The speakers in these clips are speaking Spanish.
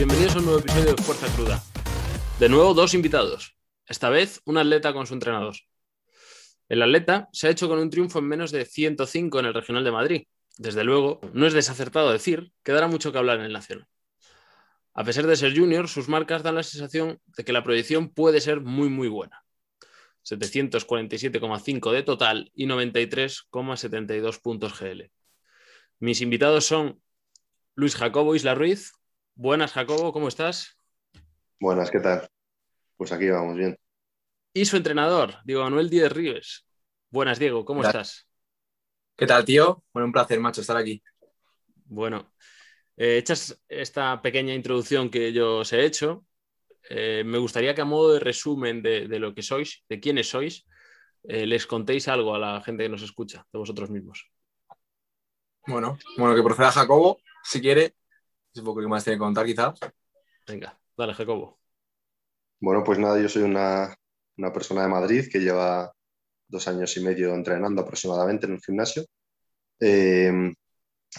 bienvenidos a un nuevo episodio de Fuerza Cruda. De nuevo, dos invitados. Esta vez, un atleta con su entrenador. El atleta se ha hecho con un triunfo en menos de 105 en el Regional de Madrid. Desde luego, no es desacertado decir que dará mucho que hablar en el Nacional. A pesar de ser junior, sus marcas dan la sensación de que la proyección puede ser muy, muy buena. 747,5 de total y 93,72 puntos GL. Mis invitados son Luis Jacobo Isla Ruiz. Buenas, Jacobo, ¿cómo estás? Buenas, ¿qué tal? Pues aquí vamos bien. Y su entrenador, Diego Manuel Díez Rives. Buenas, Diego, ¿cómo estás? ¿Qué tal, tío? Bueno, un placer, macho, estar aquí. Bueno, eh, hechas esta pequeña introducción que yo os he hecho, eh, me gustaría que a modo de resumen de, lo que sois, de quiénes sois, eh, les contéis algo a la gente que nos escucha, de vosotros mismos. Bueno, bueno, que proceda Jacobo, si quiere. Es un poco que más tiene que contar, quizás. Venga, dale, Jacobo. Bueno, pues nada, yo soy una, persona de Madrid que lleva dos años y medio entrenando aproximadamente en un gimnasio. Eh,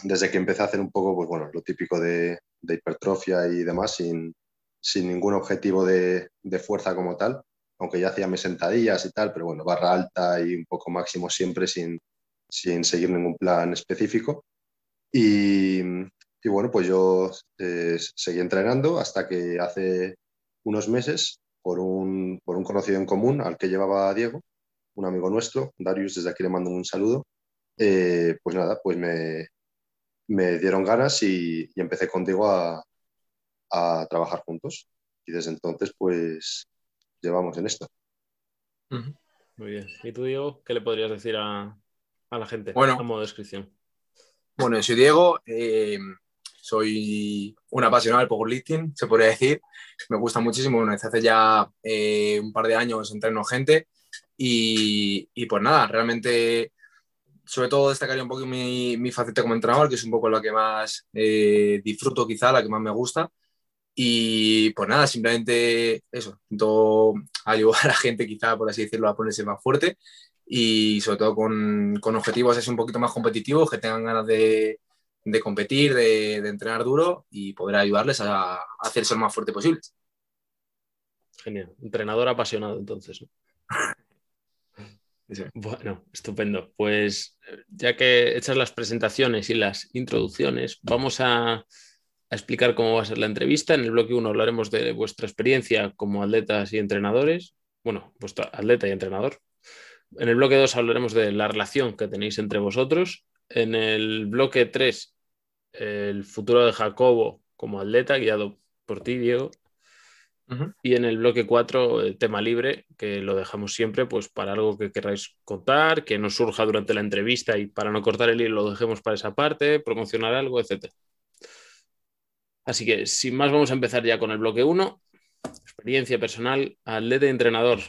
desde que empecé a hacer un poco, pues bueno, lo típico de, de hipertrofia y demás, sin, sin ningún objetivo de, fuerza como tal, aunque ya hacía mis sentadillas y tal, pero bueno, barra alta y un poco máximo siempre sin, seguir ningún plan específico. Y, bueno, pues yo eh, seguí entrenando hasta que hace unos meses, por un, conocido en común al que llevaba Diego, un amigo nuestro, Darius, desde aquí le mando un saludo, eh, pues nada, pues me, dieron ganas y, y empecé contigo a, a trabajar juntos. Y desde entonces, pues, llevamos en esto. Muy bien. ¿Y tú, Diego, qué le podrías decir a, la gente bueno, como descripción? Bueno, soy Diego, eh, soy un apasionado del powerlifting, se podría decir. Me gusta muchísimo. Bueno, desde hace ya eh, un par de años entreno gente y, y, pues nada, realmente sobre todo destacaría un poco mi, mi, faceta como entrenador, que es un poco la que más eh, disfruto quizá, la que más me gusta. Y pues nada, simplemente eso, intento ayudar a la gente quizá, por así decirlo, a ponerse más fuerte y sobre todo con, con objetivos así un poquito más competitivos, que tengan ganas de, de competir, de, de, entrenar duro y poder ayudarles a, a hacerse lo más fuerte posible. Genial, entrenador apasionado entonces. Bueno, estupendo. Pues ya que hechas las presentaciones y las introducciones, vamos a a explicar cómo va a ser la entrevista. En el bloque 1 hablaremos de vuestra experiencia como atletas y entrenadores. Bueno, vuestro atleta y entrenador. En el bloque 2 hablaremos de la relación que tenéis entre vosotros. En el bloque 3, el futuro de Jacobo como atleta, guiado por ti, Diego. Y en el bloque 4, el tema libre, que lo dejamos siempre pues, para algo que queráis contar, que nos surja durante la entrevista y para no cortar el hilo lo dejemos para esa parte, promocionar algo, etc. Así que sin más vamos a empezar ya con el bloque 1. Experiencia personal, atleta y entrenador.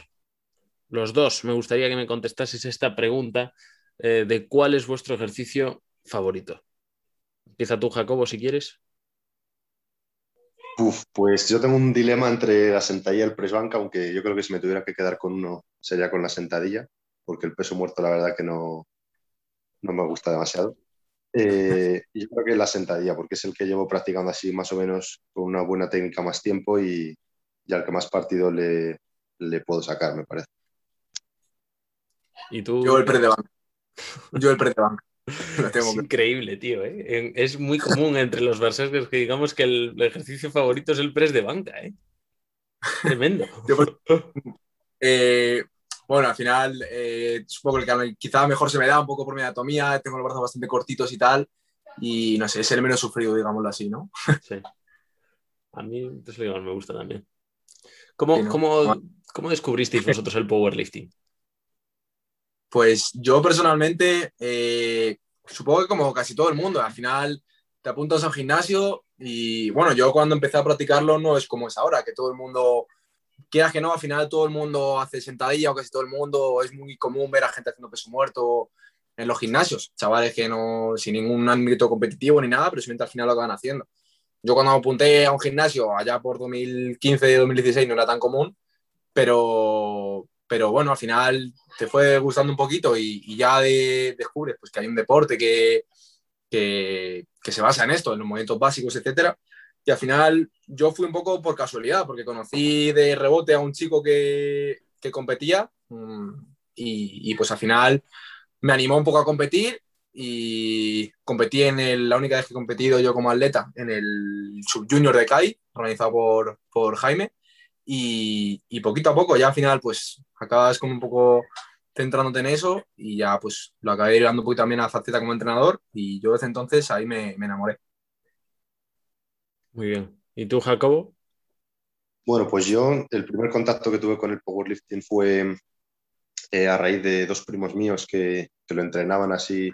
Los dos, me gustaría que me contestases esta pregunta eh, de cuál es vuestro ejercicio favorito. Empieza tú, Jacobo, si quieres. pues yo tengo un dilema entre la sentadilla y el press banca, aunque yo creo que si me tuviera que quedar con uno sería con la sentadilla, porque el peso muerto la verdad que no, no me gusta demasiado. Eh, yo creo que la sentadilla, porque es el que llevo practicando así más o menos con una buena técnica más tiempo y, y al que más partido le, le, puedo sacar, me parece. ¿Y tú? Yo el pre de banca. Yo el pre de banca. Es increíble, tío. ¿eh? Es muy común entre los versátiles que digamos que el ejercicio favorito es el press de banca. ¿eh? Tremendo. eh, bueno, al final eh, supongo que quizá mejor se me da un poco por mi anatomía, tengo los brazos bastante cortitos y tal, y no sé, es el menos sufrido, digámoslo así, ¿no? Sí. A mí es lo que me gusta también. ¿Cómo, ¿cómo, ¿Cómo, descubristeis vosotros el powerlifting? Pues yo personalmente, eh, supongo que como casi todo el mundo, al final te apuntas al gimnasio y bueno, yo cuando empecé a practicarlo no es como es ahora, que todo el mundo quieras que no, al final todo el mundo hace sentadilla o casi todo el mundo, es muy común ver a gente haciendo peso muerto en los gimnasios, chavales que no, sin ningún ámbito competitivo ni nada, pero simplemente al final lo van haciendo. Yo cuando me apunté a un gimnasio allá por 2015, 2016 no era tan común, pero, pero bueno, al final te fue gustando un poquito y, ya descubres pues, que hay un deporte que, que, se basa en esto, en los movimientos básicos, etcétera, Y al final yo fui un poco por casualidad, porque conocí de rebote a un chico que, que competía mm, y, y, pues al final me animó un poco a competir y competí en el, la única vez que he competido yo como atleta en el Sub Junior de CAI, organizado por, por Jaime. Y, y, poquito a poco, ya al final, pues acabas como un poco centrándote en eso y ya pues lo acabé llevando un poquito también a Faceta como entrenador y yo desde entonces ahí me, me enamoré. Muy bien. ¿Y tú, Jacobo? Bueno, pues yo el primer contacto que tuve con el powerlifting fue eh, a raíz de dos primos míos que, que lo entrenaban así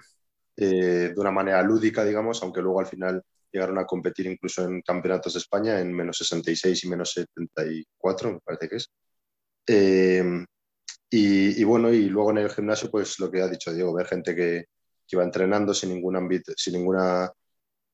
eh, de una manera lúdica, digamos, aunque luego al final llegaron a competir incluso en campeonatos de España en menos 66 y menos 74, me parece que es. Eh, y, y, bueno, y luego en el gimnasio, pues lo que ha dicho Diego, ver gente que, que iba entrenando sin ningún ámbito, sin ninguna,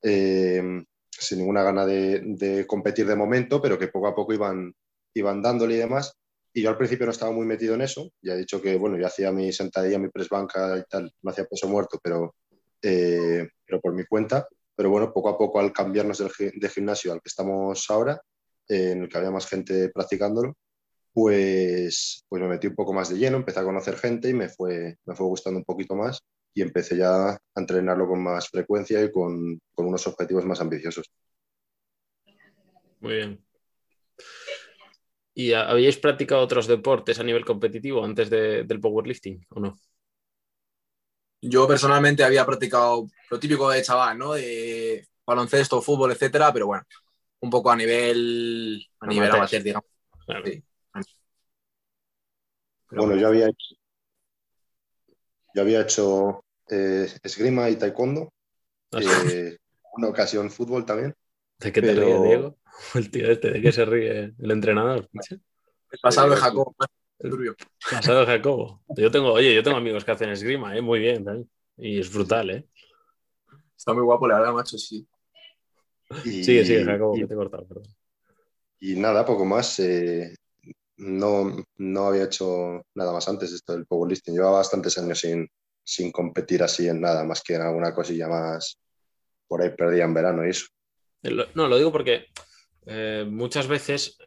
eh, sin ninguna gana de, de, competir de momento, pero que poco a poco iban, iban dándole y demás. Y yo al principio no estaba muy metido en eso. Ya he dicho que, bueno, yo hacía mi sentadilla, mi press banca y tal, no hacía peso muerto, pero, eh, pero por mi cuenta. Pero bueno, poco a poco al cambiarnos de gimnasio al que estamos ahora, eh, en el que había más gente practicándolo, pues, pues me metí un poco más de lleno, empecé a conocer gente y me fue, me fue gustando un poquito más y empecé ya a entrenarlo con más frecuencia y con, con unos objetivos más ambiciosos. Muy bien. ¿Y habíais practicado otros deportes a nivel competitivo antes de, del powerlifting o no? Yo personalmente había practicado lo típico de chaval, ¿no? De baloncesto, fútbol, etcétera, pero bueno, un poco a nivel, a nivel amateur, digamos. Claro. Sí. Bueno, yo había hecho, yo había hecho eh, esgrima y taekwondo. Ah, eh, una ocasión fútbol también. ¿De qué te pero... ríe, Diego? El tío este, ¿de qué se ríe el entrenador? El pasado de Jacobo. El pasado Jacobo. Yo tengo, oye, yo tengo amigos que hacen esgrima, ¿eh? muy bien. ¿sabes? Y es brutal, ¿eh? Está muy guapo, la verdad, macho, sí. Y, sigue, sigue, Jacobo, y, que te he cortado, perdón. Y nada, poco más. Eh, no, no había hecho nada más antes de esto del powerlifting. Llevaba bastantes años sin, sin competir así en nada, más que en alguna cosilla más por ahí perdida en verano y eso. No, lo digo porque eh, muchas veces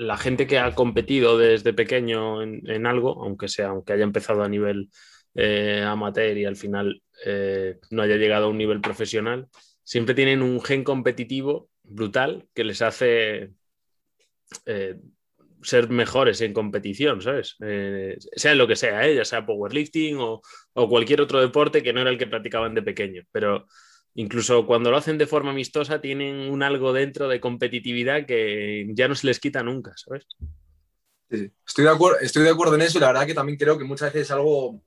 la gente que ha competido desde pequeño en, algo, aunque sea, aunque haya empezado a nivel eh, amateur y al final eh, no haya llegado a un nivel profesional, siempre tienen un gen competitivo brutal que les hace eh, ser mejores en competición, ¿sabes? Sea lo que sea, ya sea powerlifting o, o, cualquier otro deporte que no era el que practicaban de pequeño. Pero incluso cuando lo hacen de forma amistosa, tienen un algo dentro de competitividad que ya no se les quita nunca, ¿sabes? Sí, estoy, de acuerdo, estoy de acuerdo en eso y la verdad que también creo que muchas veces es algo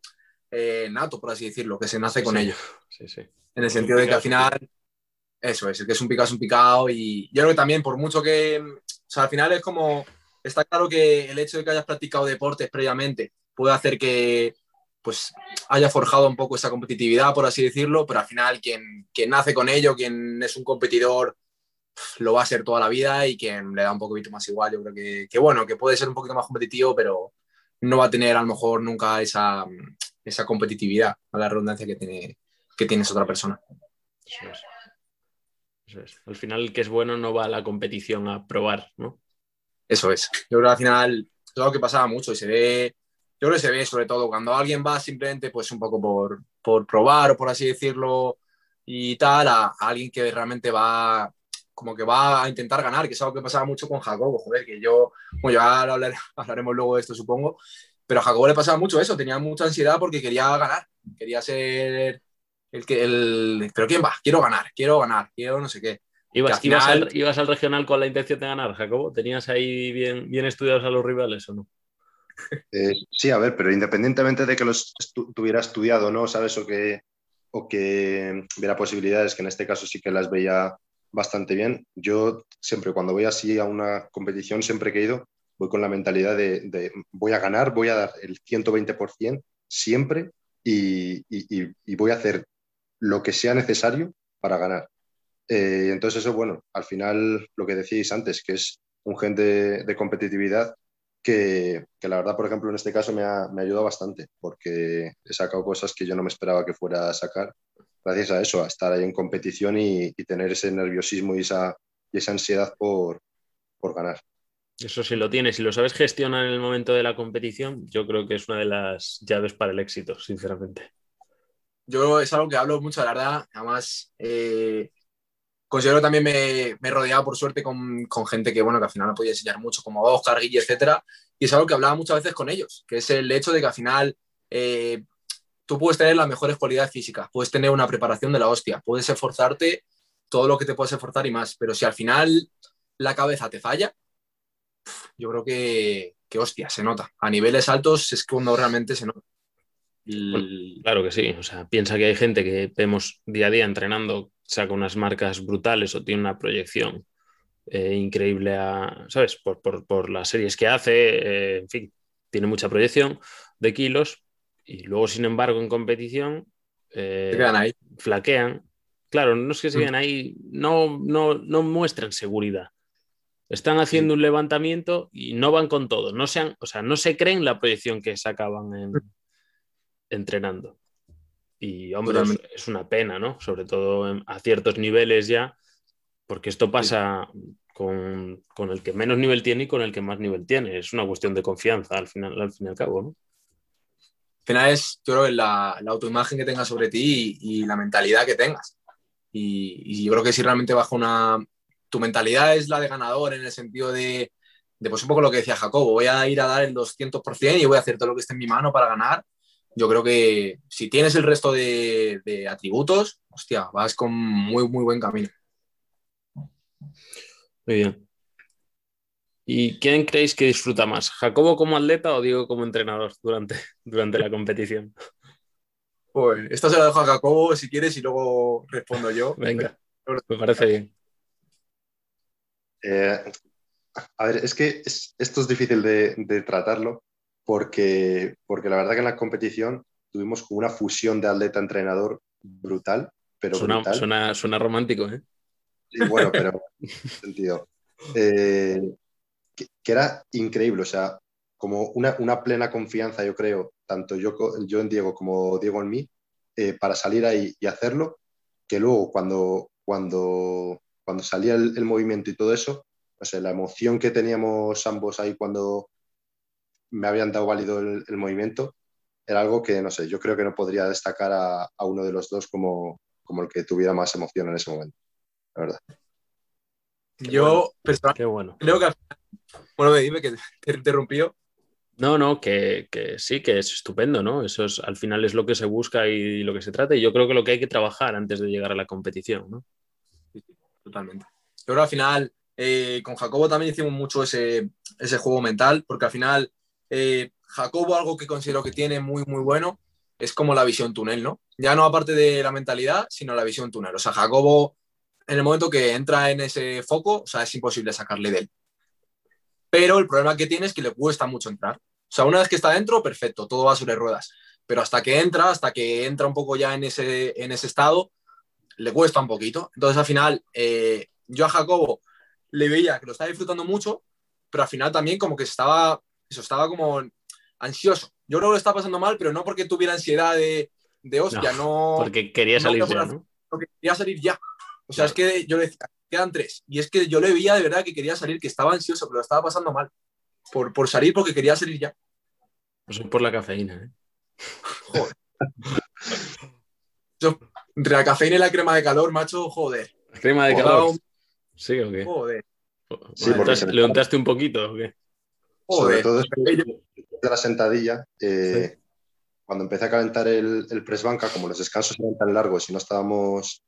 eh, nato, por así decirlo, que se nace sí, con ello. Sí, sí. En el sentido de que al final, eso es, el que es un picado es un picado y yo creo que también por mucho que, o sea, al final es como está claro que el hecho de que hayas practicado deportes previamente puede hacer que pues haya forjado un poco esa competitividad, por así decirlo, pero al final quien, quien nace con ello, quien es un competidor, lo va a ser toda la vida y quien le da un poquito más igual, yo creo que, que bueno, que puede ser un poquito más competitivo, pero no va a tener a lo mejor nunca esa, esa competitividad, a la redundancia que, tiene, que tienes otra persona. Eso es. Eso es. Al final el que es bueno no va a la competición a probar, ¿no? Eso es. Yo creo que al final es algo que pasaba mucho y se ve, yo creo que se ve sobre todo cuando alguien va simplemente pues un poco por, por probar o por así decirlo y tal, a, a, alguien que realmente va como que va a intentar ganar, que es algo que pasaba mucho con Jacobo, joder, que yo, bueno, ya hablar, hablaremos luego de esto supongo, pero a Jacobo le pasaba mucho eso, tenía mucha ansiedad porque quería ganar, quería ser el que, el, pero ¿quién va? Quiero ganar, quiero ganar, quiero no sé qué. ¿Ibas, final... ibas, al, ¿Ibas, al, regional con la intención de ganar, Jacobo? ¿Tenías ahí bien, bien estudiados a los rivales o no? Eh, sí, a ver, pero independientemente de que los estu tuviera estudiado, ¿no? ¿Sabes? O que, o que viera posibilidades, que en este caso sí que las veía bastante bien. Yo siempre, cuando voy así a una competición, siempre que he ido, voy con la mentalidad de, voy a ganar, voy a dar el 120% siempre y, voy a hacer lo que sea necesario para ganar. Eh, entonces eso, bueno, al final lo que decíais antes, que es un gen de competitividad que, que, la verdad, por ejemplo, en este caso me ha, me ha, ayudado bastante, porque he sacado cosas que yo no me esperaba que fuera a sacar, gracias a eso, a estar ahí en competición y, y tener ese nerviosismo y esa esa ansiedad por, por ganar. Eso sí lo tienes, si lo sabes gestionar en el momento de la competición, yo creo que es una de las llaves para el éxito, sinceramente. Yo es algo que hablo mucho, la verdad. Además, eh, considero también me, he rodeado, por suerte, con, gente que, bueno, que al final me podía enseñar mucho, como Oscar, Guille, etcétera. Y es algo que hablaba muchas veces con ellos, que es el hecho de que al final eh, tú puedes tener las mejores cualidades físicas, puedes tener una preparación de la hostia, puedes esforzarte todo lo que te puedes esforzar y más, pero si al final la cabeza te falla, yo creo que, que hostia, se nota. A niveles altos es cuando realmente se nota. Claro que sí, o sea, piensa que hay gente que vemos día a día entrenando, saca unas marcas brutales o tiene una proyección eh, increíble, a, ¿sabes? Por, por, por, las series que hace, eh, en fin, tiene mucha proyección de kilos y luego, sin embargo, en competición eh, ahí. flaquean. Claro, no es que se mm. queden ahí, no, no, no muestran seguridad. Están haciendo un levantamiento y no van con todo. No, sean, o sea, no se creen la proyección que sacaban en, entrenando. Y, hombre, es, una pena, ¿no? Sobre todo a ciertos niveles ya, porque esto pasa con, el que menos nivel tiene y con el que más nivel tiene. Es una cuestión de confianza al, final, al fin y al cabo, ¿no? Al final es, yo creo, la, la autoimagen que tengas sobre ti y, la mentalidad que tengas. Y, y, yo creo que si realmente bajo una, tu mentalidad es la de ganador en el sentido de, pues un poco lo que decía Jacobo, voy a ir a dar el 200% y voy a hacer todo lo que esté en mi mano para ganar. Yo creo que si tienes el resto de, atributos, hostia, vas con muy, muy buen camino. Muy bien. ¿Y quién creéis que disfruta más? ¿Jacobo como atleta o Diego como entrenador durante, durante la competición? Pues esta se la dejo a Jacobo si quieres y luego respondo yo. Venga, me parece bien. Eh, a ver, es que esto es difícil de, tratarlo porque, porque la verdad que en la competición tuvimos como una fusión de atleta-entrenador brutal, pero suena, brutal. Suena, romántico, ¿eh? Sí, bueno, pero sentido. Eh, que, era increíble, o sea, como una, una, plena confianza, yo creo, tanto yo, yo en Diego como Diego en mí, eh, para salir ahí y hacerlo, que luego cuando, cuando cuando salía el, movimiento y todo eso, no sé, la emoción que teníamos ambos ahí cuando me habían dado válido el, movimiento, era algo que, no sé, yo creo que no podría destacar a, uno de los dos como, como el que tuviera más emoción en ese momento, la verdad. yo, personalmente, bueno. creo que... Bueno, dime que te interrumpió. No, no, que, que, sí, que es estupendo, ¿no? Eso es, al final es lo que se busca y lo que se trata. Y yo creo que lo que hay que trabajar antes de llegar a la competición, ¿no? totalmente. Pero al final, eh, con Jacobo también hicimos mucho ese, ese juego mental, porque al final, eh, Jacobo algo que considero que tiene muy, muy bueno es como la visión túnel, ¿no? Ya no aparte de la mentalidad, sino la visión túnel. O sea, Jacobo, en el momento que entra en ese foco, o sea, es imposible sacarle de él. Pero el problema que tiene es que le cuesta mucho entrar. O sea, una vez que está dentro, perfecto, todo va sobre ruedas. Pero hasta que entra, hasta que entra un poco ya en ese, en ese estado, le cuesta un poquito. Entonces, al final, eh, yo a Jacobo le veía que lo estaba disfrutando mucho, pero al final también como que estaba, eso, estaba como ansioso. Yo creo que lo estaba pasando mal, pero no porque tuviera ansiedad de, de hostia, no, Porque quería salir ya, ¿no? Porque quería salir ya. O sea, es que yo le decía, quedan tres. Y es que yo le veía de verdad que quería salir, que estaba ansioso, pero lo estaba pasando mal. Por, por salir porque quería salir ya. Pues es por la cafeína, ¿eh? Joder. Entre la cafeína y la crema de calor, macho, joder. ¿Crema de calor? ¿Sí o qué? Joder. Sí, ¿Le untaste un poquito o qué? Sobre todo de la sentadilla, eh, cuando empecé a calentar el, el press banca, como los descansos eran tan largos y no estábamos,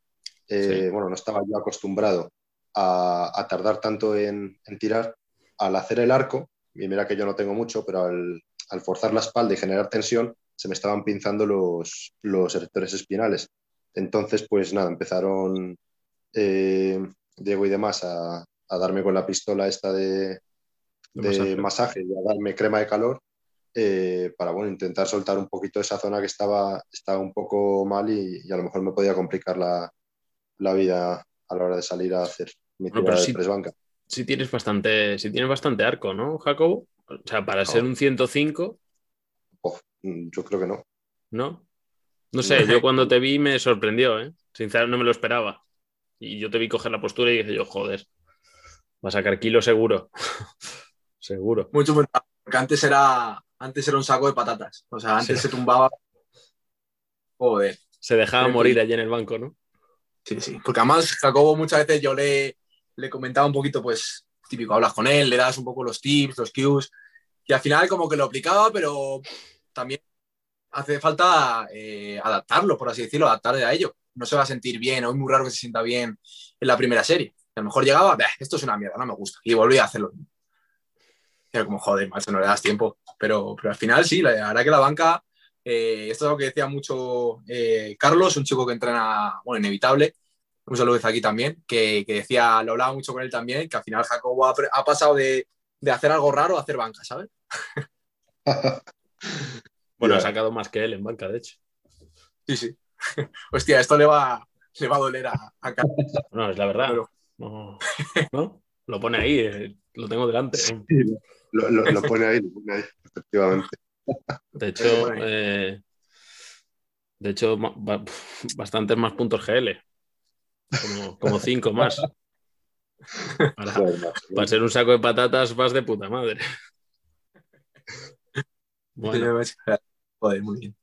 eh, bueno, no estaba yo acostumbrado a, tardar tanto en, tirar, al hacer el arco, y mira que yo no tengo mucho, pero al, al forzar la espalda y generar tensión, se me estaban pinzando los, los erectores espinales. Entonces, pues nada, empezaron eh, Diego y demás a, darme con la pistola esta de, masaje. y a darme crema de calor eh, para bueno, intentar soltar un poquito esa zona que estaba, estaba un poco mal y, a lo mejor me podía complicar la, vida a la hora de salir a hacer mi tirada de press banca. Si tienes bastante, si tienes bastante arco, ¿no, Jacobo? O sea, para ser un 105. yo creo que no. ¿No? No sé, yo cuando te vi me sorprendió, ¿eh? Sinceramente no me lo esperaba. Y yo te vi coger la postura y dije yo, joder. Va a sacar kilo seguro. seguro. Mucho, porque antes era, antes era un saco de patatas. O sea, antes se tumbaba. Joder. Se dejaba morir allí en el banco, ¿no? Sí, sí. Porque además, Jacobo, muchas veces yo le, le comentaba un poquito, pues, típico, hablas con él, le das un poco los tips, los cues, y al final como que lo aplicaba, pero también hace falta eh, adaptarlo, por así decirlo, adaptarle a ello. No se va a sentir bien, o es muy raro que se sienta bien en la primera serie. A lo mejor llegaba, esto es una mierda, no me gusta, y volvía a hacerlo. Era como, joder, macho, no le das tiempo. Pero, pero al final sí, la verdad que la banca, eh, esto es algo que decía mucho eh, Carlos, un chico que entrena, bueno, inevitable, un saludo desde aquí también, que, que, decía, lo hablaba mucho con él también, que al final Jacobo ha, ha pasado de, de, hacer algo raro a hacer banca, ¿sabes? bueno, ha sacado más que él en banca, de hecho. Sí, sí. Hostia, esto le va, le va a doler a, a Carlos. No, es la verdad. Pero... No, ¿no? Lo pone ahí, eh, lo tengo delante. Sí, lo, lo, lo, pone ahí, lo pone ahí, efectivamente. De hecho, eh, de hecho, bastantes más puntos GL. Como, como cinco más. Para, para, ser un saco de patatas vas de puta madre. Bueno, Joder, muy bien.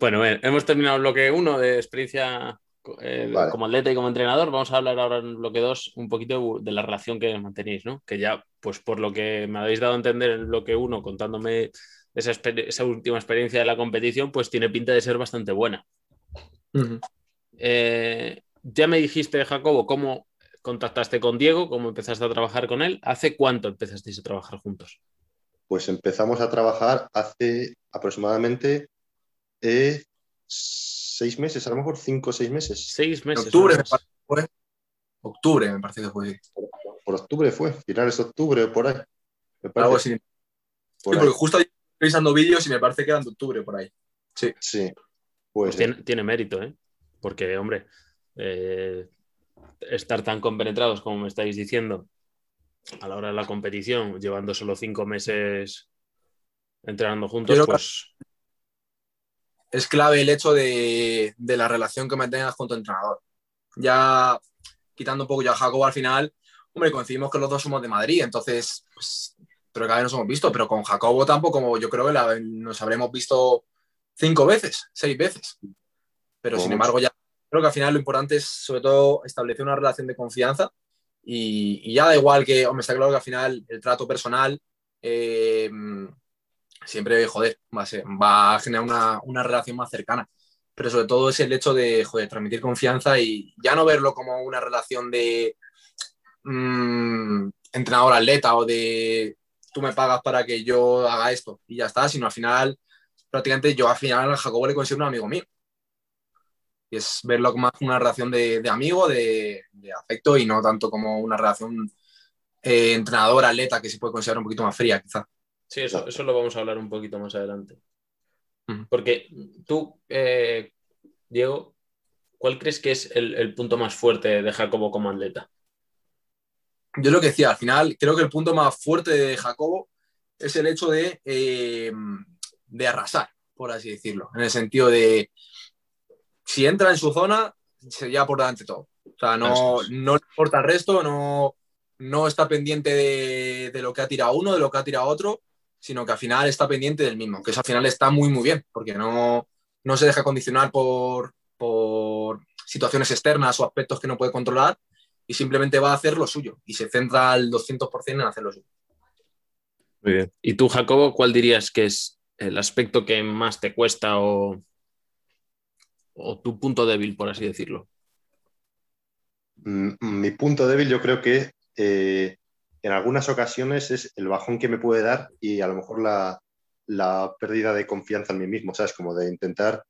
Bueno, bien, hemos terminado el bloque 1 de experiencia eh, vale. como atleta y como entrenador. Vamos a hablar ahora en el bloque 2 un poquito de la relación que mantenéis, ¿no? Que ya, pues por lo que me habéis dado a entender en bloque 1, contándome esa, esa, última experiencia de la competición, pues tiene pinta de ser bastante buena. Uh -huh. eh, ya me dijiste, Jacobo, cómo contactaste con Diego, cómo empezaste a trabajar con él. ¿Hace cuánto empezasteis a trabajar juntos? Pues empezamos a trabajar hace aproximadamente eh, seis meses, a lo mejor cinco o seis meses. Seis meses. Octubre, me parece. Octubre, me parece que fue. Por, por, octubre fue, finales de octubre o por ahí. Me parece. Algo así. Sí, porque ahí. justo estoy revisando vídeos y me parece que eran de octubre por ahí. Sí. Sí. Pues, pues tiene, tiene, mérito, ¿eh? Porque, hombre, eh, estar tan compenetrados como me estáis diciendo a la hora de la competición, llevando solo cinco meses entrenando juntos, pues. Es clave el hecho de, de, la relación que mantengas con tu entrenador. Ya quitando un poco ya a Jacobo al final, hombre, coincidimos que los dos somos de Madrid, entonces, pues, pero cada vez nos hemos visto, pero con Jacobo tampoco, yo creo que la, nos habremos visto cinco veces, seis veces. Pero sin embargo, ya creo que al final lo importante es sobre todo establecer una relación de confianza y, y ya da igual que, hombre, está claro que al final el trato personal eh, siempre, joder, va a, ser, va a generar una, una, relación más cercana. Pero sobre todo es el hecho de, joder, transmitir confianza y ya no verlo como una relación de mmm, entrenador-atleta o de tú me pagas para que yo haga esto y ya está, sino al final, prácticamente yo al final a Jacobo le considero un amigo mío y es verlo como una relación de, de amigo, de, de, afecto y no tanto como una relación eh, entrenador-atleta que se puede considerar un poquito más fría, quizá. Sí, eso, eso lo vamos a hablar un poquito más adelante. Porque tú, eh, Diego, ¿cuál crees que es el, el, punto más fuerte de Jacobo como atleta? Yo lo que decía, al final, creo que el punto más fuerte de Jacobo es el hecho de, eh, de arrasar, por así decirlo, en el sentido de si entra en su zona, se lleva por delante todo. O sea, no, no le importa el resto, no, no está pendiente de, de, lo que ha tirado uno, de lo que ha tirado otro, sino que al final está pendiente del mismo, que eso al final está muy, muy bien, porque no, no se deja condicionar por, por situaciones externas o aspectos que no puede controlar y simplemente va a hacer lo suyo y se centra al 200% en hacer lo suyo. Muy bien. ¿Y tú, Jacobo, cuál dirías que es el aspecto que más te cuesta o, o tu punto débil, por así decirlo? Mi punto débil yo creo que eh, en algunas ocasiones es el bajón que me puede dar y a lo mejor la, la pérdida de confianza en mí mismo, ¿sabes? Como de intentar,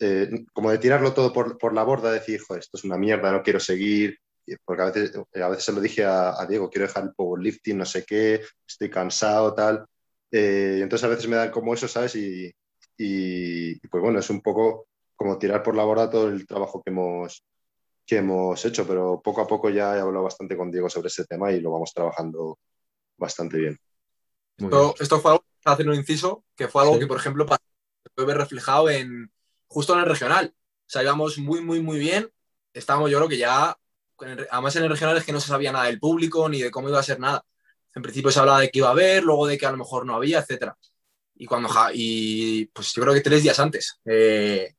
eh, como de tirarlo todo por, por, la borda, decir, joder, esto es una mierda, no quiero seguir, porque a veces, a veces se lo dije a, a Diego, quiero dejar el powerlifting, no sé qué, estoy cansado, tal. Eh, entonces a veces me dan como eso, ¿sabes? Y, y, y pues bueno, es un poco como tirar por la borda todo el trabajo que hemos, que hemos hecho, pero poco a poco ya he hablado bastante con Diego sobre este tema y lo vamos trabajando bastante bien. Esto, esto, fue algo, hacer un inciso, que fue algo sí. que, por ejemplo, se puede ver reflejado en justo en el regional. O sea, íbamos muy, muy, muy bien. Estábamos, yo creo que ya además en el regional es que no se sabía nada del público ni de cómo iba a ser nada. En principio se hablaba de que iba a haber, luego de que a lo mejor no había, etcétera. Y cuando, y pues yo creo que tres días antes, eh,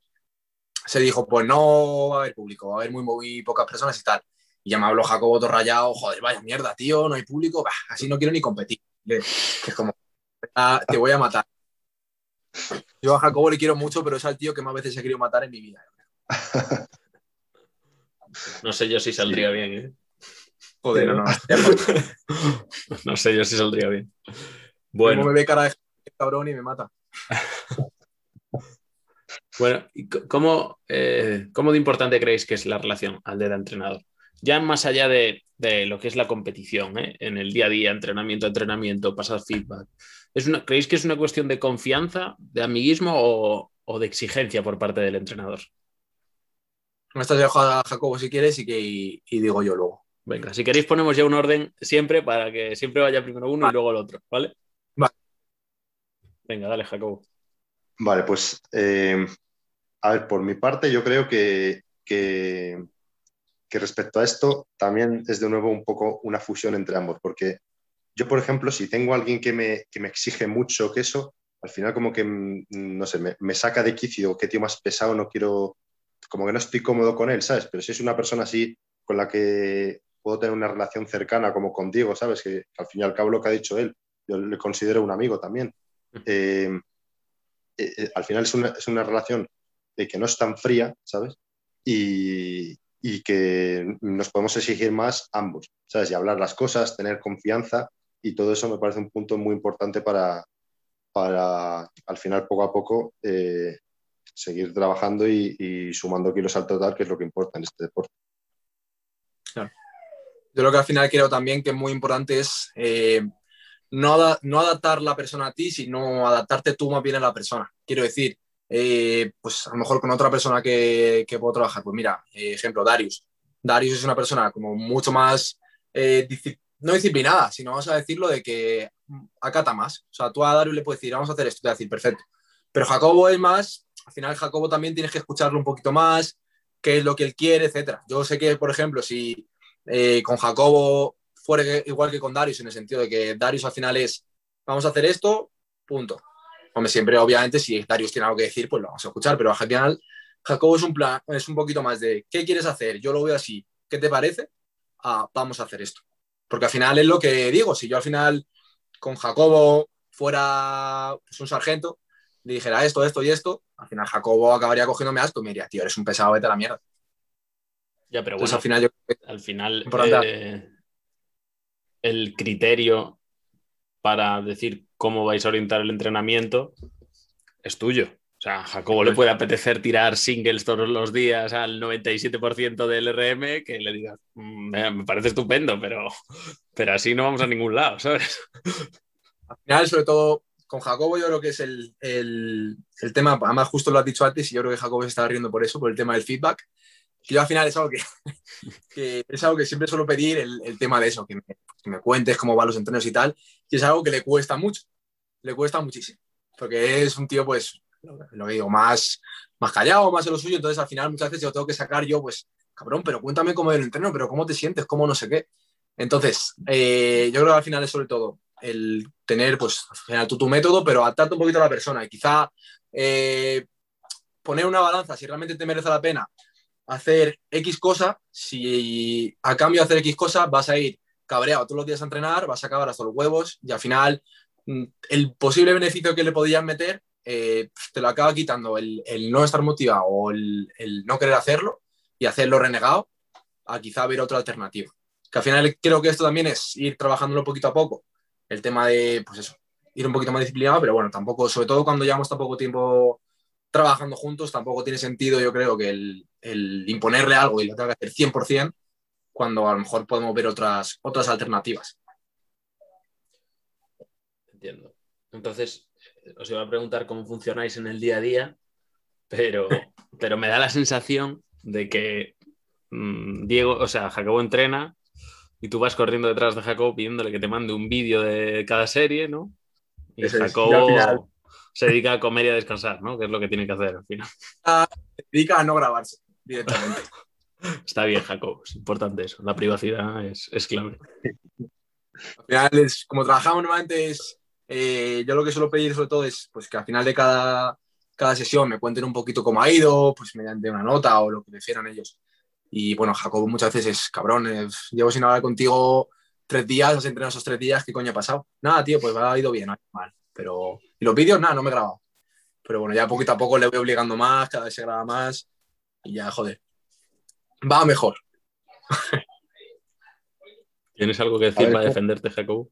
se dijo, pues no va a haber público, va a haber muy, muy pocas personas y tal. Y ya me habló Jacobo todo rayado, joder, vaya mierda, tío, no hay público, así no quiero ni competir. es como, ah, te voy a matar. Yo a Jacobo le quiero mucho, pero es al tío que más veces he querido matar en mi vida. No sé yo si saldría bien, ¿eh? Joder, no, no. no sé yo si saldría bien. Bueno. me ve cara de cabrón y me mata. bueno, ¿cómo, eh, ¿cómo de importante creéis que es la relación al de entrenador? Ya más allá de, lo que es la competición, ¿eh? en el día a día, entrenamiento, entrenamiento, pasar feedback. ¿Es una, ¿Creéis que es una cuestión de confianza, de amiguismo o, de exigencia por parte del entrenador? No estás de a Jacobo si quieres y, que, y digo yo luego. Venga, si queréis ponemos ya un orden siempre para que siempre vaya primero uno y luego el otro, ¿vale? Vale. Venga, dale, Jacobo. Vale, pues eh, a ver, por mi parte yo creo que, que, que, respecto a esto también es de nuevo un poco una fusión entre ambos, porque yo, por ejemplo, si tengo a alguien que me, que me exige mucho que eso, al final como que, mm, no sé, me, me saca de quicio, qué tío más pesado, no quiero, como que no estoy cómodo con él, ¿sabes? Pero si es una persona así con la que puedo tener una relación cercana como con Diego, ¿sabes? Que, al fin y al cabo lo que ha dicho él, yo le considero un amigo también. Eh, eh, eh, al final es una, es una relación que no es tan fría, ¿sabes? Y, y, que nos podemos exigir más ambos, ¿sabes? Y hablar las cosas, tener confianza y todo eso me parece un punto muy importante para, para al final poco a poco seguir trabajando y, sumando kilos al total, que es lo que importa en este deporte. Claro. Yo lo que al final creo también que es muy importante es eh, no, no, adaptar la persona a ti, sino adaptarte tú más bien a la persona. Quiero decir, eh, pues a lo mejor con otra persona que, que puedo trabajar. Pues mira, eh, ejemplo, Darius. Darius es una persona como mucho más, no disciplinada, sino vamos a decirlo de que acata más. O sea, tú a Darius le puedes decir, vamos a hacer esto, te va a decir, perfecto. Pero Jacobo es más, al final Jacobo también tienes que escucharlo un poquito más, qué es lo que él quiere, etcétera. Yo sé que, por ejemplo, si eh, con Jacobo fuera igual que con Darius, en el sentido de que Darius al final es, vamos a hacer esto, punto. Hombre, siempre, obviamente, si Darius tiene algo que decir, pues lo vamos a escuchar, pero al final Jacobo es un, plan, es un poquito más de, ¿qué quieres hacer? Yo lo veo así, ¿qué te parece? Ah, vamos a hacer esto. Porque al final es lo que digo, si yo al final con Jacobo fuera pues, un sargento, dijera esto, esto y esto, al final Jacobo acabaría cogiéndome asco y me diría, tío, eres un pesado, vete a la mierda. Ya, pero bueno, al final, al final eh, el criterio para decir cómo vais a orientar el entrenamiento es tuyo. O sea, a Jacobo le puede apetecer tirar singles todos los días al 97% del RM, que le digas, mm, me parece estupendo, pero, pero así no vamos a ningún lado, ¿sabes? Al final, sobre todo con Jacobo, yo creo que es el, el, el tema, además justo lo has dicho antes, y yo creo que Jacobo se está riendo por eso, por el tema del feedback que yo al final es algo que, es algo que siempre suelo pedir, el, tema de eso, que me, cuentes cómo van los entrenos y tal, y es algo que le cuesta mucho, le cuesta muchísimo, porque es un tío, pues, lo que digo, más, más callado, más de lo suyo, entonces al final muchas veces yo tengo que sacar yo, pues, cabrón, pero cuéntame cómo es el entreno, pero cómo te sientes, cómo no sé qué. Entonces, eh, yo creo que al final es sobre todo el tener, pues, al final tu método, pero adaptarte un poquito a la persona y quizá eh, poner una balanza si realmente te merece la pena hacer X cosa, si a cambio de hacer X cosa vas a ir cabreado todos los días a entrenar, vas a acabar hasta los huevos y al final mm, el posible beneficio que le podías meter eh, te lo acaba quitando el, no estar motivado o el, no querer hacerlo y hacerlo renegado a quizá ver otra alternativa. Que al final creo que esto también es ir trabajándolo poquito a poco. El tema de, pues eso, ir un poquito más disciplinado, pero bueno, tampoco, sobre todo cuando llevamos tan poco tiempo trabajando juntos, tampoco tiene sentido, yo creo, que el, imponerle algo y lo tenga que hacer 100%, cuando a lo mejor podemos ver otras, otras alternativas. Entiendo. Entonces, os iba a preguntar cómo funcionáis en el día a día, pero, pero me da la sensación de que mm, Diego, o sea, Jacobo entrena y tú vas corriendo detrás de Jacobo pidiéndole que te mande un vídeo de cada serie, ¿no? Y Jacobo se dedica a comer y a descansar, ¿no? Que es lo que tiene que hacer al final. Ah, se dedica a no grabarse directamente. Está bien, Jacob, es importante eso. La privacidad es, es clave. Al final, es, como trabajamos normalmente, es, eh, yo lo que suelo pedir sobre todo es pues, que al final de cada, cada sesión me cuenten un poquito cómo ha ido, pues mediante una nota o lo que prefieran ellos. Y bueno, Jacobo muchas veces es cabrón, llevo sin hablar contigo tres días, has entrenado esos tres días, ¿qué coño ha pasado? Nada, tío, pues ha ido bien, no mal. Pero, y los vídeos, nada, no me he grabado. Pero bueno, ya poquito a poco le voy obligando más, cada vez se graba más y ya, joder, va mejor. ¿Tienes algo que decir para defenderte, Jacobo?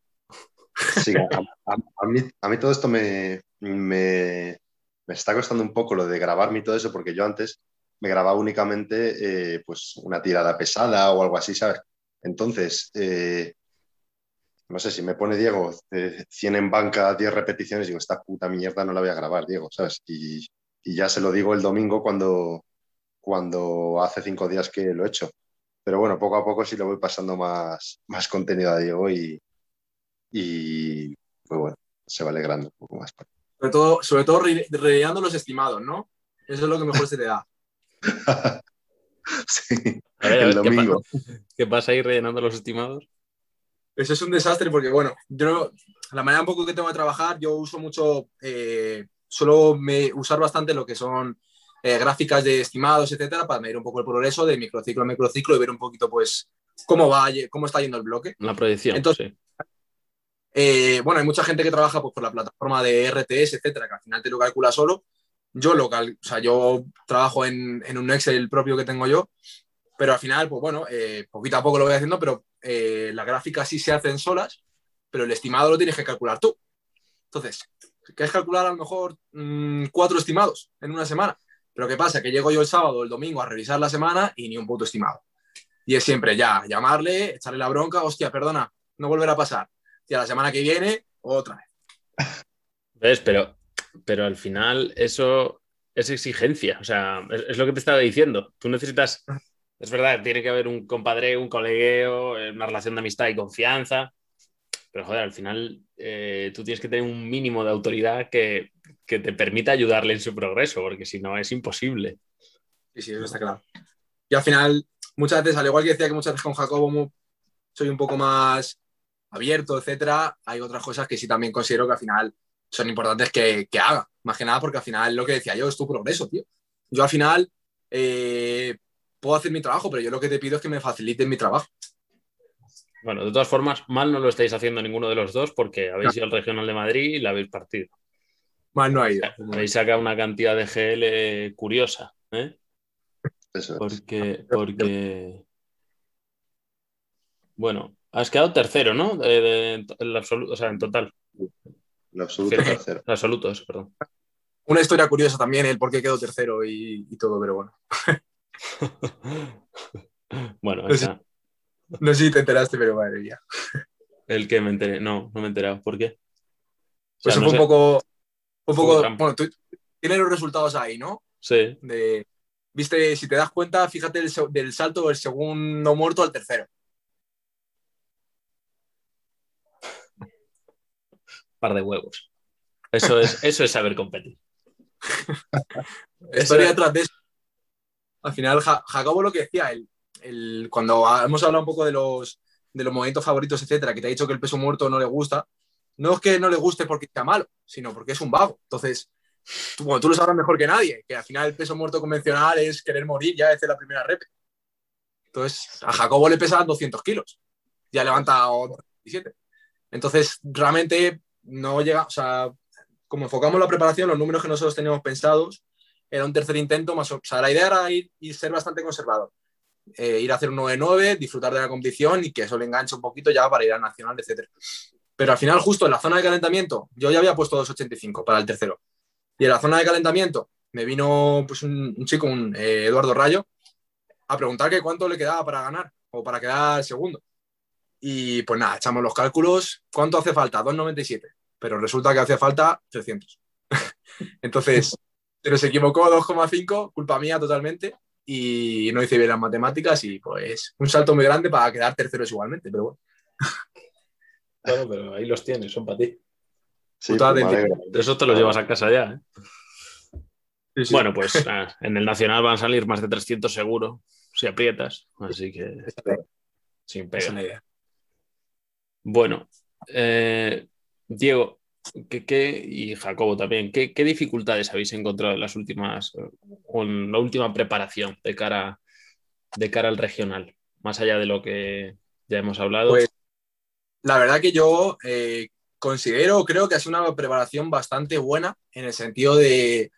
Sí, a, mí, a, mí, todo esto me, me, me, está costando un poco lo de grabarme y todo eso, porque yo antes me grababa únicamente eh, pues una tirada pesada o algo así, ¿sabes? Entonces, eh, no sé, si me pone Diego 100 en banca, 10 repeticiones, digo, esta puta mierda no la voy a grabar, Diego, ¿sabes? Y, ya se lo digo el domingo cuando, cuando hace cinco días que lo he hecho. Pero bueno, poco a poco sí le voy pasando más, más contenido a Diego y, y pues bueno, se va alegrando un poco más. Sobre todo, sobre todo rellenando los estimados, ¿no? Eso es lo que mejor se te da. sí, el domingo. ¿qué pasa, ahí rellenando los estimados? Eso es un desastre porque, bueno, yo la manera un poco que tengo de trabajar, yo uso mucho, eh, suelo me, usar bastante lo que son eh, gráficas de estimados, etcétera, para medir un poco el progreso de microciclo a microciclo y ver un poquito, pues, cómo va, cómo está yendo el bloque. La proyección. Entonces, eh, bueno, hay mucha gente que trabaja pues, por la plataforma de RTS, etcétera, que al final te lo calcula solo. Yo lo o sea, yo trabajo en, en, un Excel propio que tengo yo, pero al final, pues bueno, eh, poquito a poco lo voy haciendo, pero las gráficas sí se hacen solas, pero el estimado lo tienes que calcular tú. Entonces, ¿qué es calcular a lo mejor mm, cuatro estimados en una semana? Pero ¿qué pasa? Que llego yo el sábado o el domingo a revisar la semana y ni un puto estimado. Y es siempre ya, llamarle, echarle la bronca, hostia, perdona, no volverá a pasar. Y a la semana que viene, otra vez. ¿Ves? Pero, pero al final eso es exigencia. O sea, es, lo que te estaba diciendo. Tú necesitas, es verdad, tiene que haber un compadre, un colegueo, eh, una relación de amistad y confianza. Pero joder, al final eh, tú tienes que tener un mínimo de autoridad que, que te permita ayudarle en su progreso, porque si no es imposible. Sí, sí, eso está claro. Y al final, muchas veces, al igual que decía que muchas veces con Jacobo soy un poco más abierto, etcétera, hay otras cosas que sí también considero que al final son importantes que, que haga. Más que nada porque al final lo que decía yo es tu progreso, tío. Yo al final eh, puedo hacer mi trabajo, pero yo lo que te pido es que me faciliten mi trabajo. Bueno, de todas formas, mal no lo estáis haciendo ninguno de los dos porque habéis ido al Regional de Madrid y la habéis partido. Mal no ha ido. Habéis sacado una cantidad de GL curiosa, ¿eh? Eso porque, porque. Bueno, has quedado tercero, ¿no? De, el absoluto, o sea, en total. El absoluto tercero. El absoluto, eso, perdón. Una historia curiosa también, el por qué quedó tercero y, todo, pero bueno. bueno, no sé, no sé si te enteraste, pero madre mía. El que me enteré, no, no me he enterado. ¿Por qué? Pues fue un poco un poco, bueno, tú tienes los resultados ahí, ¿no? Sí. De, Viste, si te das cuenta, fíjate del salto del segundo muerto al tercero. Par de huevos. Eso es, eso es saber competir. Historia detrás de eso. Al final, Jacobo lo que decía, el, cuando hemos hablado un poco de los, de los movimientos favoritos, etcétera, que te ha dicho que el peso muerto no le gusta, no es que no le guste porque sea malo, sino porque es un vago. Entonces, tú, tú lo sabrás mejor que nadie, que al final el peso muerto convencional es querer morir ya desde la primera rep. Entonces, a Jacobo le pesan 200 kilos, ya levanta 17. Entonces, realmente no llega, o sea, como enfocamos la preparación, los números que nosotros teníamos pensados, era un tercer intento más, o sea, la idea era ir y ser bastante conservador. Eh, ir a hacer un 9-9, disfrutar de la competición y que eso le enganche un poquito ya para ir al nacional, etc. Pero al final, justo en la zona de calentamiento, yo ya había puesto 2.85 para el tercero. Y en la zona de calentamiento me vino pues, un, chico, un eh, Eduardo Rayo, a preguntar que cuánto le quedaba para ganar o para quedar segundo. Y pues nada, echamos los cálculos. ¿Cuánto hace falta? 2,97. Pero resulta que hace falta 300. Entonces, pero se equivocó 2,5, culpa mía totalmente. Y no hice bien las matemáticas y pues un salto muy grande para quedar terceros igualmente, pero bueno. Claro, pero ahí los tienes, son para ti. Sí, pues Eso te lo llevas a casa ya. ¿eh? Bueno, pues en el Nacional van a salir más de 300 seguro. si aprietas. Así que sin pega. Bueno, eh, Diego, ¿qué, y Jacobo también, ¿qué, dificultades habéis encontrado en las últimas, en la última preparación de cara, de cara al regional? Más allá de lo que ya hemos hablado. Pues, la verdad que yo eh, considero, creo que ha sido una preparación bastante buena en el sentido de,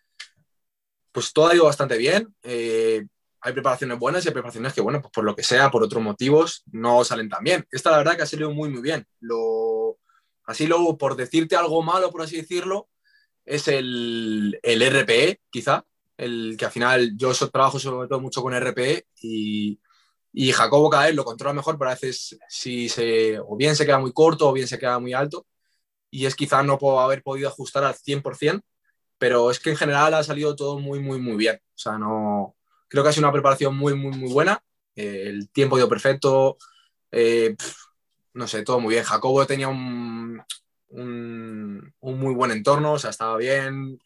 pues todo ha ido bastante bien. Eh, hay preparaciones buenas y hay preparaciones que, bueno, pues por lo que sea, por otros motivos, no salen tan bien. Esta, la verdad, que ha salido muy, muy bien. Así luego, por decirte algo malo, por así decirlo, es el, el RPE, quizá, el que al final yo trabajo sobre todo mucho con RPE y, y Jacobo cada vez lo controla mejor, pero a veces si se, o bien se queda muy corto o bien se queda muy alto. Y es quizá no puedo haber podido ajustar al 100%, pero es que en general ha salido todo muy, muy, muy bien. O sea, no, creo que ha sido una preparación muy, muy, muy buena. Eh, el tiempo dio perfecto. Eh, no sé, todo muy bien. Jacobo tenía un, un, muy buen entorno, o sea, estaba bien.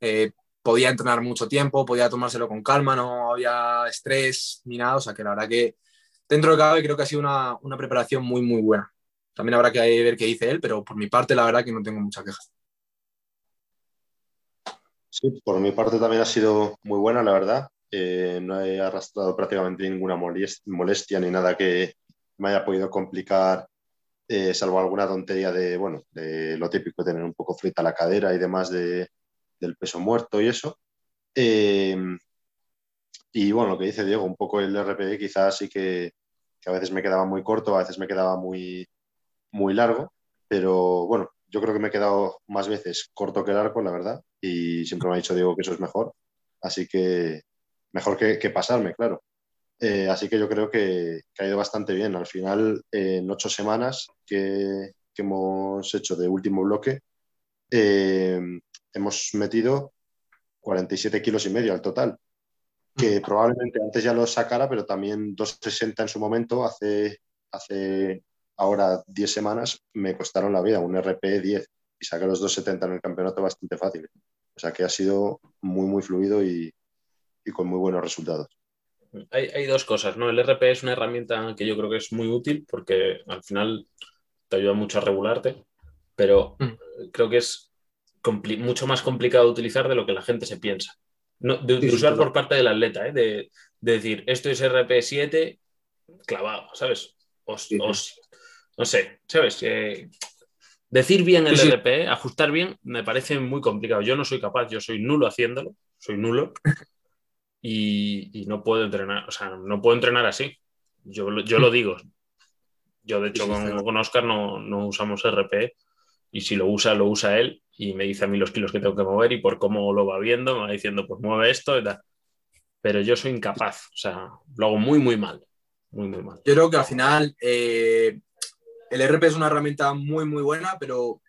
Eh, podía entrenar mucho tiempo, podía tomárselo con calma, no había estrés ni nada. O sea, que la verdad que dentro de cabe creo que ha sido una, una preparación muy, muy buena. También habrá que ver qué dice él, pero por mi parte, la verdad que no tengo mucha queja. Sí, por mi parte también ha sido muy buena, la verdad. Eh, no he arrastrado prácticamente ninguna molestia ni nada que me haya podido complicar, eh, salvo alguna tontería de, bueno, de lo típico, tener un poco frita la cadera y demás de, del peso muerto y eso. Em, y bueno, lo que dice Diego, un poco el RPE quizás sí que, que, a veces me quedaba muy corto, a veces me quedaba muy, muy largo, pero bueno, yo creo que me he quedado más veces corto que largo, la verdad, y siempre me ha dicho Diego que eso es mejor, así que mejor que, pasarme, claro. Eh, así que yo creo que, ha ido bastante bien. Al final, en ocho semanas que, hemos hecho de último bloque, eh, hemos metido 47 kilos y medio al total, que probablemente antes ya lo sacara, pero también 260 en su momento, hace, hace ahora 10 semanas, me costaron la vida, un RP 10 y saqué los 270 en el campeonato bastante fácil. O sea que ha sido muy, muy fluido y, y con muy buenos resultados. Hay, hay, dos cosas, ¿no? El RP es una herramienta que yo creo que es muy útil porque al final te ayuda mucho a regularte, pero mm. creo que es mucho más complicado de utilizar de lo que la gente se piensa. No, de, usar por parte del atleta, ¿eh? de, de, decir, esto es RP7 clavado, ¿sabes? no sé, ¿sabes? decir bien el RP, ajustar bien, me parece muy complicado. Yo no soy capaz, yo soy nulo haciéndolo, soy nulo. Y, no puedo entrenar, o sea, no puedo entrenar así. Yo, yo lo digo. Yo, de hecho, con, con Oscar no, no, usamos RP y si lo usa, lo usa él y me dice a mí los kilos que tengo que mover y por cómo lo va viendo, me va diciendo, pues mueve esto y tal. Pero yo soy incapaz, o sea, lo hago muy, muy mal. Muy, muy mal. Yo creo que al final eh, el RP es una herramienta muy, muy buena, pero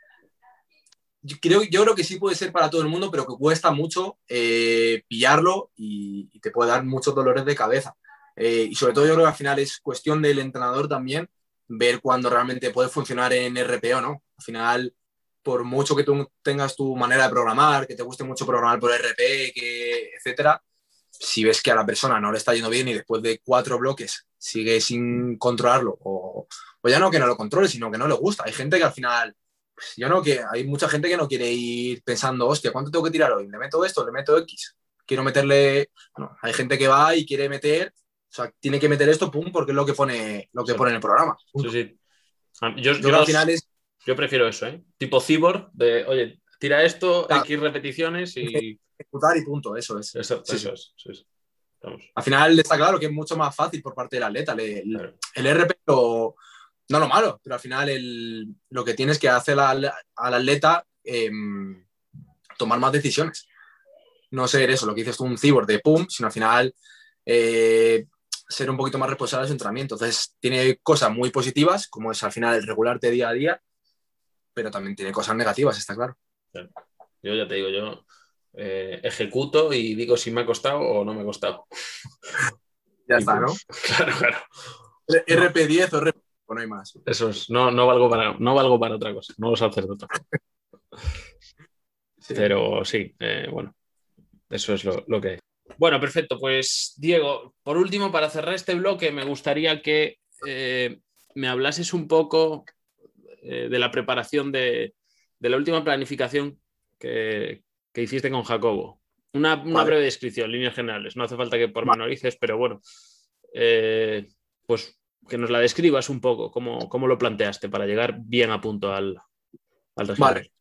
yo creo, yo creo que sí puede ser para todo el mundo, pero que cuesta mucho eh, pillarlo y, te puede dar muchos dolores de cabeza. Eh, y sobre todo yo creo que al final es cuestión del entrenador también ver cuándo realmente puede funcionar en RP o no. Al final, por mucho que tú tengas tu manera de programar, que te guste mucho programar por RP, que, etcétera, si ves que a la persona no le está yendo bien y después de cuatro bloques sigue sin controlarlo, o, o ya no que no lo controle, sino que no le gusta. Hay gente que al final yo no, que hay mucha gente que no quiere ir pensando, hostia, ¿cuánto tengo que tirar hoy? ¿Le meto esto? ¿Le meto X? Quiero meterle. Bueno, hay gente que va y quiere meter, o sea, tiene que meter esto, pum, porque es lo que pone, lo que pone en el programa. Sí, sí. Ah, yo, al final es... yo prefiero eso, ¿eh? Tipo cyborg, de, oye, tira esto, X repeticiones y. Ejecutar y punto, eso es. Eso, eso es. Al final está claro que es mucho más fácil por parte del atleta. El, el RP lo, no lo malo, pero al final lo que tienes que hacer al, atleta em, tomar más decisiones. No ser eso, lo que dices tú, un cyborg de pum, sino al final eh, ser un poquito más responsable de su entrenamiento. Entonces, tiene cosas muy positivas, como es al final el regularte día a día, pero también tiene cosas negativas, está claro. Yo ya te digo, yo eh, ejecuto y digo si me ha costado o no me ha costado. Ya está, ¿no? Claro, claro. RP10 o RP no hay más. Eso es, no, no, valgo para, no valgo para otra cosa, no los sacerdotes. Pero sí, eh, bueno, eso es lo, que Bueno, perfecto. Pues Diego, por último, para cerrar este bloque, me gustaría que eh, me hablases un poco eh, de la preparación de, la última planificación que, hiciste con Jacobo. Una, breve descripción, líneas generales. No hace falta que pormenorices, pero bueno, eh, pues que nos la describas un poco, cómo, cómo, lo planteaste para llegar bien a punto al, al Vale.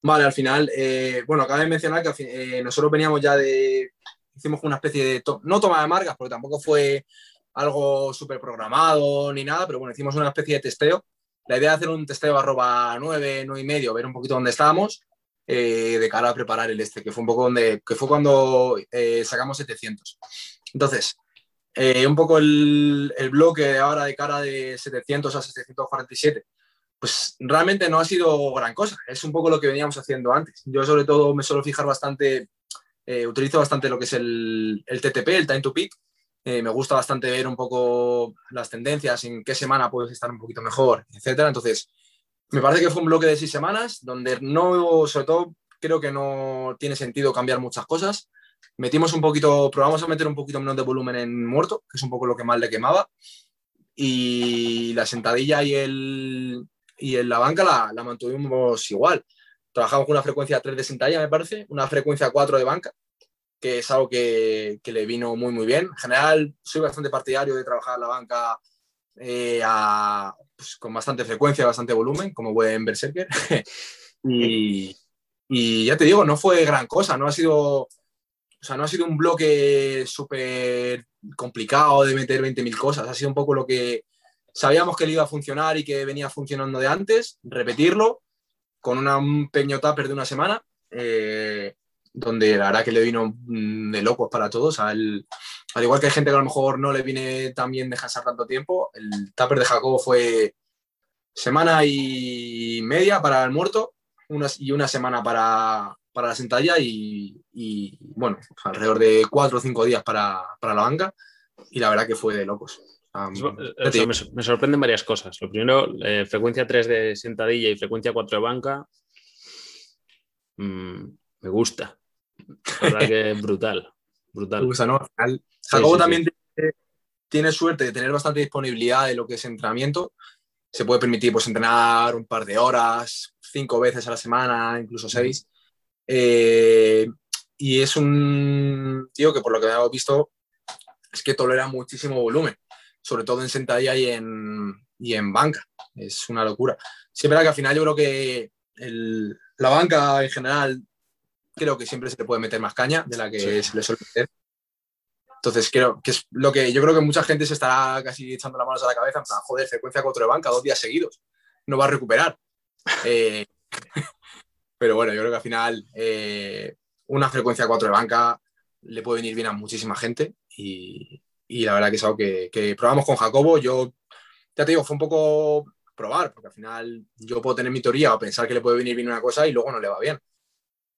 Vale, al final, eh, bueno, acabo de mencionar que nosotros veníamos ya de, hicimos una especie de, no toma de marcas, porque tampoco fue algo súper programado ni nada, pero bueno, hicimos una especie de testeo la idea de hacer un testeo arroba 9, 9 y medio, ver un poquito dónde estábamos, eh, de cara a preparar el este, que fue un poco donde, que fue cuando eh, sacamos 700. Entonces, eh, un poco el, el, bloque ahora de cara de 700 a 747, pues realmente no ha sido gran cosa, es un poco lo que veníamos haciendo antes. Yo sobre todo me suelo fijar bastante, utilizo bastante lo que es el, el TTP, el Time to Peak, eh, me gusta bastante ver un poco las tendencias, en qué semana puedes estar un poquito mejor, etcétera. Entonces, me parece que fue un bloque de seis semanas donde no, sobre todo, creo que no tiene sentido cambiar muchas cosas. Metimos un poquito, probamos a meter un poquito menos de volumen en muerto, que es un poco lo que más le quemaba. Y la sentadilla y, el, y en la banca la, la mantuvimos igual. Trabajamos con una frecuencia 3 de sentadilla, me parece, una frecuencia 4 de banca que es algo que, le vino muy, muy bien. En general, soy bastante partidario de trabajar la banca eh, pues, con bastante frecuencia, bastante volumen, como buen berserker. y, y ya te digo, no fue gran cosa, no ha sido, o sea, no ha sido un bloque súper complicado de meter 20.000 cosas, ha sido un poco lo que sabíamos que le iba a funcionar y que venía funcionando de antes, repetirlo con un pequeño tupper de una semana. Eh, donde la verdad que le vino de locos para todos. Al, al, igual que hay gente que a lo mejor no le viene tan bien descansar tanto tiempo, el tupper de Jacobo fue semana y media para el muerto y una semana para, para la sentalla y, bueno, alrededor de cuatro o cinco días para, para, la banca y la verdad que fue de locos. me, sorprenden varias cosas. Lo primero, eh, frecuencia 3 de sentadilla y frecuencia 4 de banca. Mm, me gusta. La verdad que brutal. Brutal. Jacobo también Tiene, suerte de tener bastante disponibilidad de lo que es entrenamiento. Se puede permitir pues, entrenar un par de horas, cinco veces a la semana, incluso seis. Eh, y es un tío que por lo que hemos visto es que tolera muchísimo volumen, sobre todo en sentadilla y en, y en banca. Es una locura. Siempre que al final yo creo que la banca en general creo que siempre se le puede meter más caña de la que se le suele meter. Entonces, creo que es lo que yo creo que mucha gente se estará casi echando las manos a la cabeza, en plan, joder, frecuencia 4 de banca, dos días seguidos, no va a recuperar. Eh, pero bueno, yo creo que al final eh, una frecuencia 4 de banca le puede venir bien a muchísima gente y, y la verdad que es algo que, que, probamos con Jacobo. Yo, ya te digo, fue un poco probar, porque al final yo puedo tener mi teoría o pensar que le puede venir bien una cosa y luego no le va bien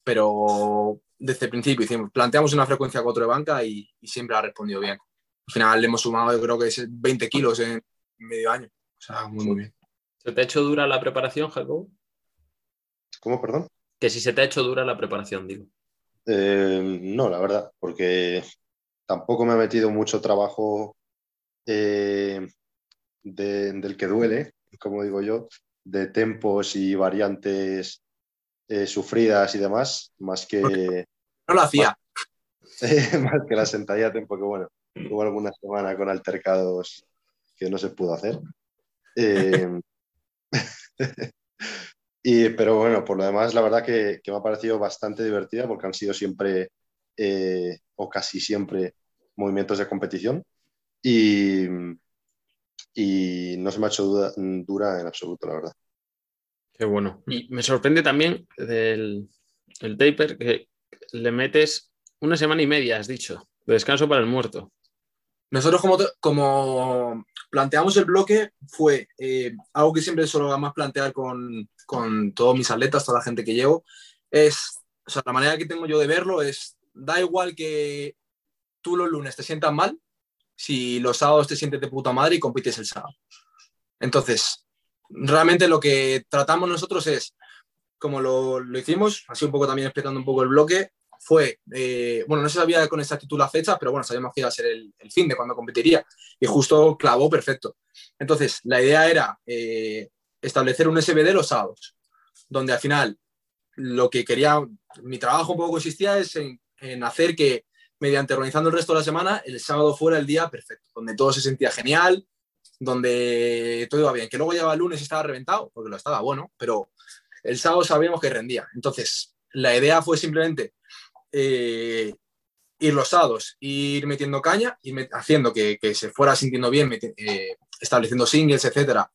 pero desde el principio hicimos, planteamos una frecuencia 4 de banca y, siempre ha respondido bien. Al final le hemos sumado, yo creo que es 20 kilos en medio año. O sea, muy, muy bien. ¿Se te ha hecho dura la preparación, Jacob? ¿Cómo, perdón? Que si se te ha hecho dura la preparación, digo. Eh, no, la verdad, porque tampoco me ha metido mucho trabajo eh, del que duele, como digo yo, de tempos y variantes eh, sufridas y demás, más que... No lo hacía. Más, que la sentadilla, porque bueno, hubo alguna semana con altercados que no se pudo hacer. Y, pero bueno, por lo demás, la verdad que, me ha parecido bastante divertida porque han sido siempre, eh, o casi siempre, movimientos de competición. Y, y no se me ha hecho dura en absoluto, la verdad. Qué bueno. Y me sorprende también del el taper que le metes una semana y media, has dicho, de descanso para el muerto. Nosotros como, como planteamos el bloque fue eh, algo que siempre suelo más plantear con, todos mis atletas, toda la gente que llevo, es, la manera que tengo yo de verlo es, da igual que tú los lunes te sientas mal, si los sábados te sientes de puta madre y compites el sábado. Entonces, realmente lo que tratamos nosotros es, como lo, lo hicimos, así un poco también explicando un poco el bloque, fue, eh, bueno, no se sabía con exactitud la fecha, pero bueno, sabíamos que iba a ser el, fin de cuando competiría y justo clavó perfecto. Entonces, la idea era eh, establecer un SBD los sábados, donde al final lo que quería, mi trabajo un poco consistía es en, hacer que mediante organizando el resto de la semana, el sábado fuera el día perfecto, donde todo se sentía genial, donde todo iba bien. Que luego llegaba el lunes estaba reventado, porque lo estaba bueno, pero el sábado sabíamos que rendía. Entonces, la idea fue simplemente eh, ir los sábados, ir metiendo caña, y haciendo que, se fuera sintiendo bien, eh, estableciendo singles, etcétera.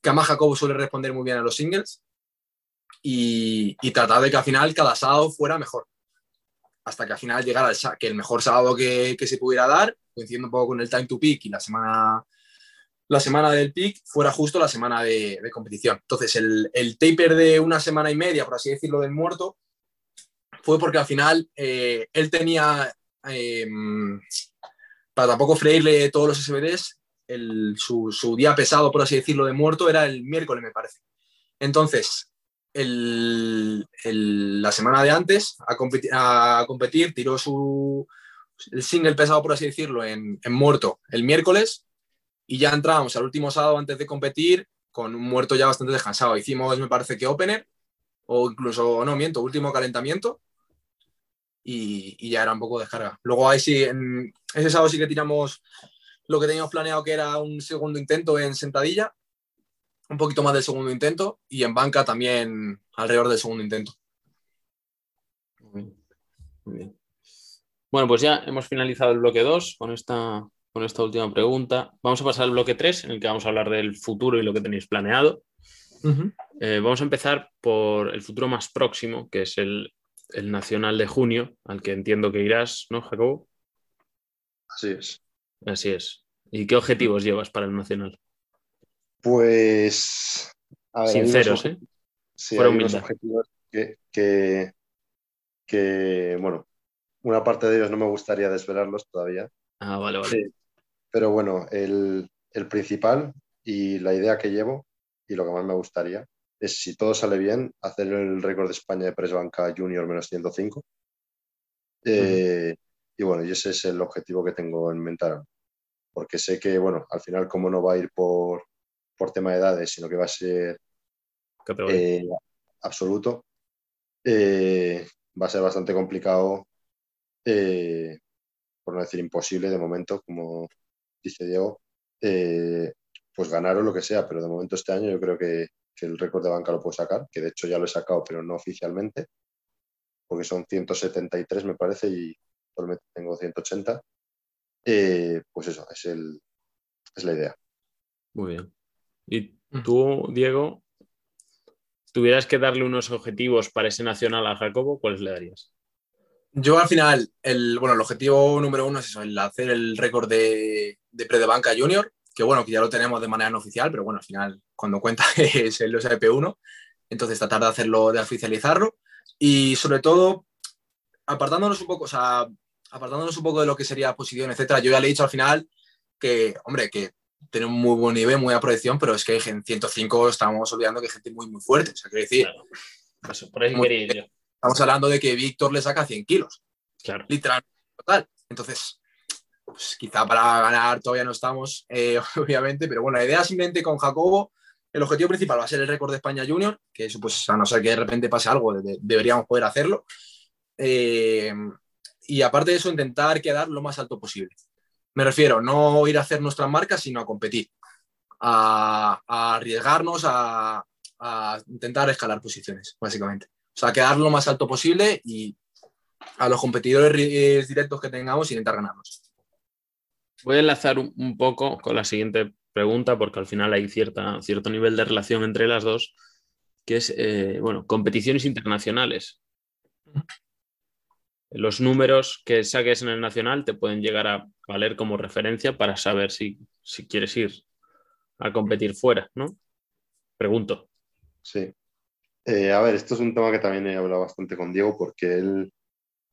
Que además Jacobo suele responder muy bien a los singles y, tratar de que al final cada sábado fuera mejor. Hasta que al final llegara el, que el mejor sábado que, se pudiera dar, coincidiendo un poco con el time to peak y la semana la semana del pick fuera justo la semana de, competición. Entonces, el, el, taper de una semana y media, por así decirlo, del muerto, fue porque al final eh, él tenía, em, para tampoco freírle todos los SBDs, su, día pesado, por así decirlo, de muerto era el miércoles, me parece. Entonces, la semana de antes, a, competir, a competir tiró su, el single pesado, por así decirlo, en, en muerto el miércoles y ya entrábamos al último sábado antes de competir con un muerto ya bastante descansado. Hicimos, me parece que opener, o incluso, no miento, último calentamiento, y, ya era un poco descarga. Luego ahí sí, en ese sábado sí que tiramos lo que teníamos planeado que era un segundo intento en sentadilla, un poquito más del segundo intento, y en banca también alrededor del segundo intento. Muy bien. Bueno, pues ya hemos finalizado el bloque 2 con esta con esta última pregunta. Vamos a pasar al bloque 3, en el que vamos a hablar del futuro y lo que tenéis planeado. Eh, vamos a empezar por el futuro más próximo, que es el, Nacional de junio, al que entiendo que irás, ¿no, Jacobo? Así es. Así es. ¿Y qué objetivos llevas para el Nacional? Pues. Sinceros, ¿eh? Sí, hay unos objetivos que, que, bueno, una parte de ellos no me gustaría desvelarlos todavía. Ah, vale, vale. Pero bueno, el, principal y la idea que llevo y lo que más me gustaría es, si todo sale bien, hacer el récord de España de Press Banca Junior menos 105. Eh, y bueno, y ese es el objetivo que tengo en mente Porque sé que, bueno, al final como no va a ir por, por tema de edades, sino que va a ser eh, absoluto, eh, va a ser bastante complicado, por no decir imposible de momento, como dice Diego, eh, pues ganar o lo que sea, pero de momento este año yo creo que, el récord de banca lo puedo sacar, que de hecho ya lo he sacado, pero no oficialmente, porque son 173 me parece y actualmente tengo 180. Eh, pues eso, es, el, es la idea. Muy bien. ¿Y mm. tú, Diego, tuvieras que darle unos objetivos para ese nacional a Jacobo, cuáles le darías? Yo al final, el, bueno, el objetivo número uno es eso, el hacer el récord de, de pre de banca junior, que bueno, que ya lo tenemos de manera no oficial, pero bueno, al final cuando cuenta es el OSP1, entonces tratar de hacerlo, de oficializarlo y sobre todo apartándonos un poco, o sea, apartándonos un poco de lo que sería posición, etcétera, yo ya le he dicho al final que, hombre, que tiene un muy buen nivel, muy buena proyección, pero es que en 105 estamos olvidando que hay gente muy, muy fuerte, o sea, quiero decir... por ahí muy, Estamos hablando de que Víctor le saca 100 kilos. Claro. Literalmente. Total. Entonces, pues quizá para ganar todavía no estamos, eh, obviamente, pero bueno, la idea simplemente con Jacobo, el objetivo principal va a ser el récord de España Junior, que eso pues a no ser que de repente pase algo, deberíamos poder hacerlo. Eh, y aparte de eso, intentar quedar lo más alto posible. Me refiero, no ir a hacer nuestras marcas, sino a competir, a, arriesgarnos, a, intentar escalar posiciones, básicamente. O sea, quedar lo más alto posible y a los competidores eh, directos que tengamos intentar ganarlos. Voy a enlazar un poco con la siguiente pregunta porque al final hay cierta, cierto nivel de relación entre las dos, que es, eh, bueno, competiciones internacionales. Los números que saques en el nacional te pueden llegar a valer como referencia para saber si, si quieres ir a competir fuera, ¿no? Pregunto. Sí. Eh, a ver, esto es un tema que también he hablado bastante con Diego porque él,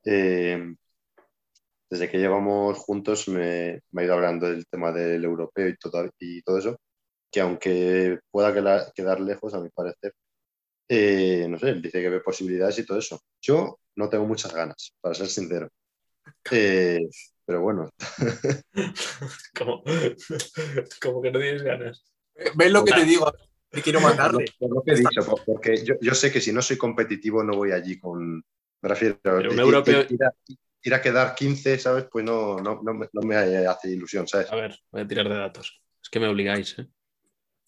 eh, desde que llevamos juntos, me, ha ido hablando del tema del europeo y todo, y todo eso, que aunque pueda quedar, lejos, a mi parecer, eh, no sé, dice que ve posibilidades y todo eso. Yo no tengo muchas ganas, para ser sincero. Eh, pero bueno. ¿Cómo? ¿Cómo que no tienes ganas? ¿Ves lo que te digo? Te quiero mandarle. porque yo, sé que si no soy competitivo no voy allí con... Me refiero Pero un europeo... ir, a, quedar 15, ¿sabes? Pues no, no, no, me hace ilusión, ¿sabes? A ver, voy a tirar de datos. Es que me obligáis, ¿eh?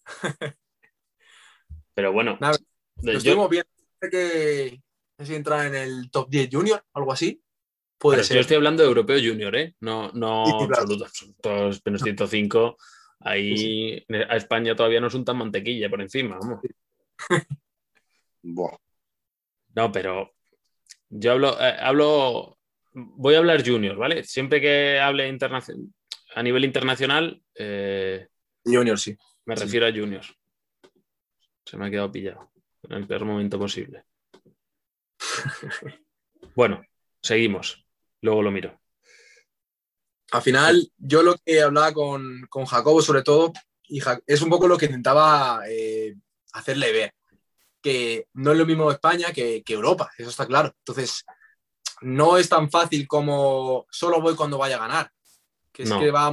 Pero bueno. Nada, yo... estuvimos viendo que si entra en el top 10 junior, algo así. Puede ser. Yo estoy hablando de europeo junior, ¿eh? No, no absolutos, menos 105. Ahí a España todavía no son tan mantequilla por encima, vamos. No, pero yo hablo, eh, hablo, voy a hablar junior, ¿vale? Siempre que hable a nivel internacional. Eh, junior, sí. Me refiero a junior. Se me ha quedado pillado en el peor momento posible. bueno, seguimos. Luego lo miro. Al final, yo lo que hablaba con, Jacobo, sobre todo, y es un poco lo que intentaba eh, hacerle ver, que no es lo mismo España que, Europa, eso está claro. Entonces, no es tan fácil como solo voy cuando vaya a ganar. Que es que va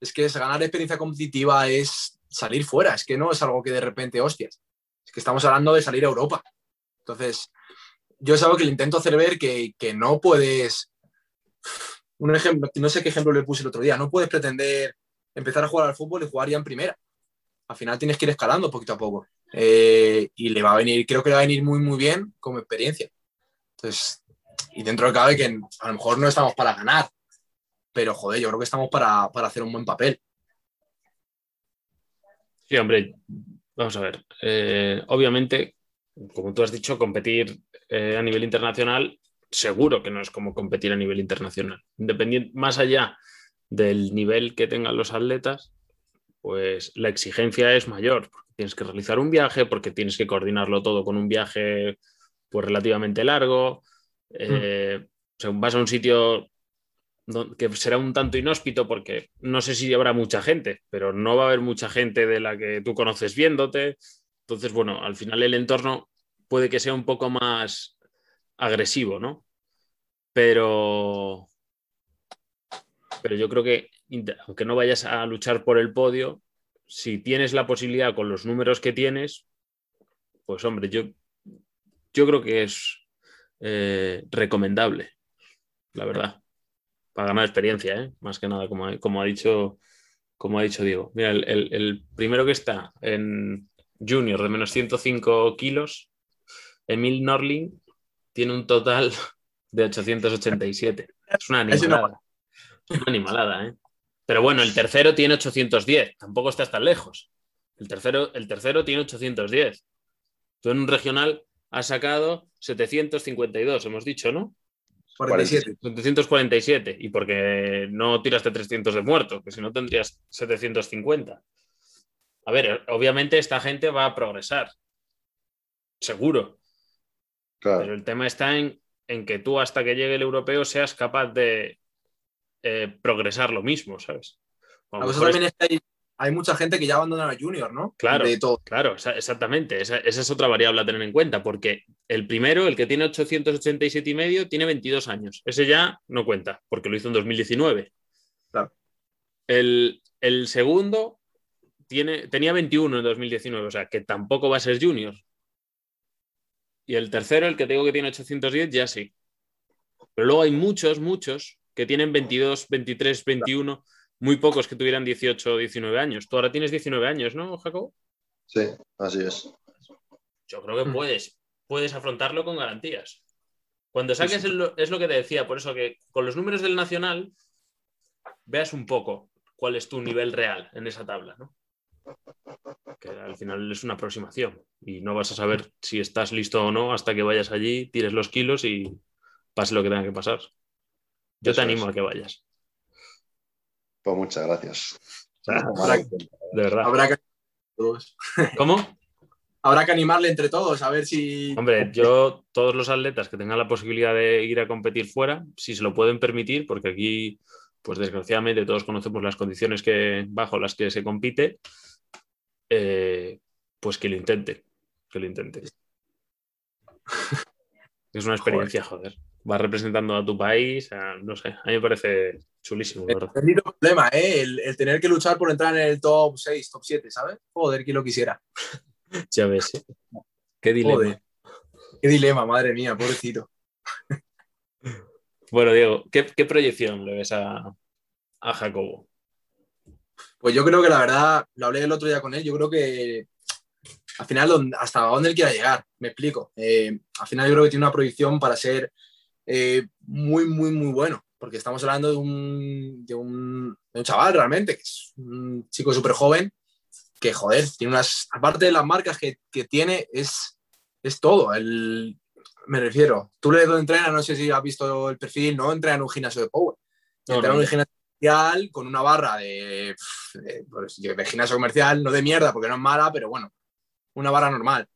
Es que es ganar experiencia competitiva es salir fuera, es que no es algo que de repente, hostias, es que estamos hablando de salir a Europa. Entonces, yo es algo que le intento hacer ver que, no puedes. Un ejemplo, no sé qué ejemplo le puse el otro día, no puedes pretender empezar a jugar al fútbol y jugar ya en primera. Al final tienes que ir escalando poquito a poco. Eh, y le va a venir, creo que le va a venir muy, muy bien como experiencia. Entonces, y dentro de cabe que a lo mejor no estamos para ganar, pero joder, yo creo que estamos para, hacer un buen papel. Sí, hombre, vamos a ver. Eh, obviamente, como tú has dicho, competir eh, a nivel internacional, seguro que no es como competir a nivel internacional. Independiente, más allá del nivel que tengan los atletas, pues la exigencia es mayor. Porque tienes que realizar un viaje, porque tienes que coordinarlo todo con un viaje pues, relativamente largo. Eh, vas a un sitio que será un tanto inhóspito porque no sé si habrá mucha gente, pero no va a haber mucha gente de la que tú conoces viéndote. Entonces, bueno, al final el entorno puede que sea un poco más agresivo, ¿no? Pero, pero yo creo que aunque no vayas a luchar por el podio, si tienes la posibilidad con los números que tienes, pues hombre, yo, yo creo que es eh, recomendable, la verdad, para ganar experiencia, ¿eh? más que nada, como, como, ha dicho, como ha dicho Diego. Mira, el, el primero que está en junior de menos 105 kilos Emil Norling tiene un total de 887. Es una animalada. Es una animalada, ¿eh? Pero bueno, el tercero tiene 810. Tampoco estás tan lejos. El tercero, el tercero tiene 810. Tú en un regional has sacado 752, hemos dicho, ¿no? 47. 747. Y porque no tiraste 300 de muerto, que si no tendrías 750. A ver, obviamente esta gente va a progresar. Seguro. Pero el tema está en, que tú hasta que llegue el europeo seas capaz de eh, progresar lo mismo, ¿sabes? Hay, mucha gente que ya abandona a Junior, ¿no? Claro, claro, exactamente. Esa, es otra variable a tener en cuenta, porque el primero, el que tiene 887 y medio, tiene 22 años. Ese ya no cuenta, porque lo hizo en 2019. Claro. El, el segundo tiene, tenía 21 en 2019, o sea, que tampoco va a ser Junior. Y el tercero, el que tengo que tiene 810, ya sí. Pero luego hay muchos, muchos que tienen 22, 23, 21, muy pocos que tuvieran 18 o 19 años. Tú ahora tienes 19 años, ¿no, Jacob? Sí, así es. Yo creo que mm. puedes, puedes afrontarlo con garantías. Cuando saques, es lo que te decía, por eso que con los números del Nacional veas un poco cuál es tu nivel real en esa tabla, ¿no? que al final es una aproximación y no vas a saber si estás listo o no hasta que vayas allí, tires los kilos y pase lo que tenga que pasar. Yo te animo a que vayas. Pues muchas gracias. de verdad. Habrá que... ¿Cómo? Habrá que animarle entre todos, a ver si... Hombre, yo, todos los atletas que tengan la posibilidad de ir a competir fuera, si se lo pueden permitir, porque aquí, pues desgraciadamente todos conocemos las condiciones que, bajo las que se compite, eh, pues que lo intente, que lo intente. Es una experiencia, joder. Vas representando a tu país, no sé, a mí me parece chulísimo. El problema, ¿eh? El, tener que luchar por entrar en el top 6, top 7, ¿sabes? Joder, que lo quisiera. ya ves, ¿eh? Qué dilema. Qué dilema, madre mía, pobrecito. bueno, Diego, ¿qué, proyección le ves a, Jacobo? Pues yo creo que la verdad, lo hablé el otro día con él, yo creo que al final hasta dónde él quiera llegar, me explico. Eh, al final yo creo que tiene una proyección para ser eh, muy, muy, muy bueno, porque estamos hablando de un, de un, chaval realmente, que es un chico súper joven, que joder, tiene unas, aparte de las marcas que, que tiene, es, es todo. El, me refiero, tú le entrenas, no sé si has visto el perfil, no entrena en un gimnasio de power, entrena en un gimnasio comercial con una barra de, pues, de, gimnasio comercial, no de mierda porque no es mala, pero bueno, una barra normal.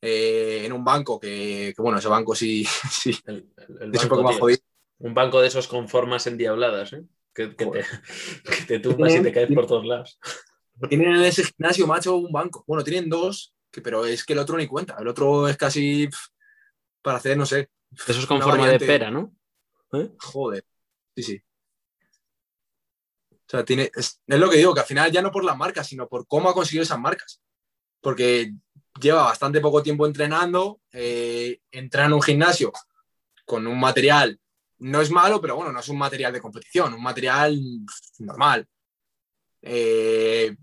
Eh, en un banco que, bueno, ese banco sí, sí es un poco más jodido. Un banco de esos con formas endiabladas, ¿eh? que, que, te, que, te, tumbas y te caes por todos lados. Tienen en ese gimnasio, macho, un banco. Bueno, tienen dos, pero es que el otro ni cuenta. El otro es casi para hacer, no sé. Eso es con forma de pera, ¿no? ¿Eh? Joder. Sí, sí. O sea, tiene, es, lo que digo, que al final ya no por las marcas, sino por cómo ha conseguido esas marcas. Porque lleva bastante poco tiempo entrenando, eh, entra en un gimnasio con un material, no es malo, pero bueno, no es un material de competición, un material normal. Eh,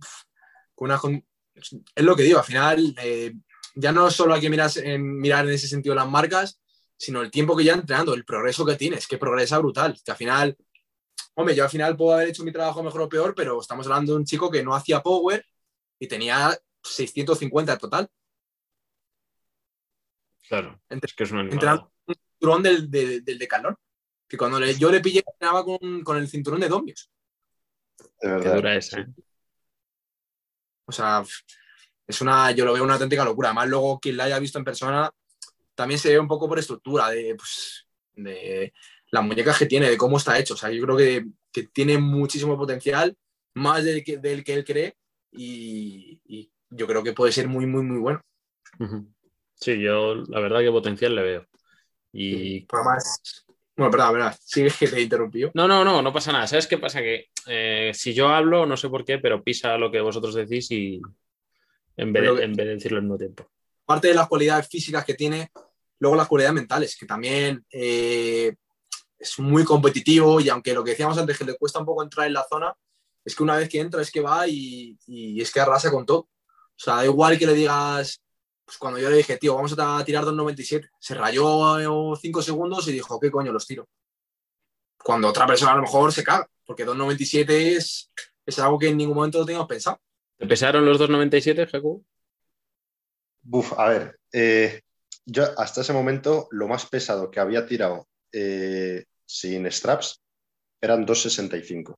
es lo que digo, al final eh, ya no solo hay que mirar en, mirar en ese sentido las marcas, sino el tiempo que ya entrenando, el progreso que tienes, que progresa brutal, que al final, hombre, yo al final puedo haber hecho mi trabajo mejor o peor, pero estamos hablando de un chico que no hacía power y tenía 650 total. Claro, es que es un cinturón del, del, del que cuando yo le pillé, entrenaba con, con el cinturón de Domios. De verdad. dura esa, ¿eh? O sea, es una, yo lo veo una auténtica locura. Además, luego quien la haya visto en persona también se ve un poco por estructura, de, pues, de las muñecas que tiene, de cómo está hecho. O sea, yo creo que, que tiene muchísimo potencial, más del que, del que él cree, y, y, yo creo que puede ser muy, muy, muy bueno. Sí, yo la verdad que potencial le veo. Y. Además, bueno, perdón, verdad, sigue que te interrumpió. No, no, no, no pasa nada. ¿Sabes qué pasa? Que eh, si yo hablo, no sé por qué, pero pisa lo que vosotros decís y en vez, de, en vez de decirlo al mismo tiempo. Parte de las cualidades físicas que tiene, luego las cualidades mentales, que también eh, es muy competitivo y aunque lo que decíamos antes, que le cuesta un poco entrar en la zona, es que una vez que entra es que va y, y es que arrasa con todo. O sea, da igual que le digas, pues cuando yo le dije, tío, vamos a tirar 2.97, se rayó 5 segundos y dijo, ¿qué coño los tiro? Cuando otra persona a lo mejor se caga, porque 2.97 es, es algo que en ningún momento lo teníamos pensado. ¿Te pesaron los 2.97, Jacob? Buf, a ver, eh, yo hasta ese momento lo más pesado que había tirado eh, sin straps eran 2.65.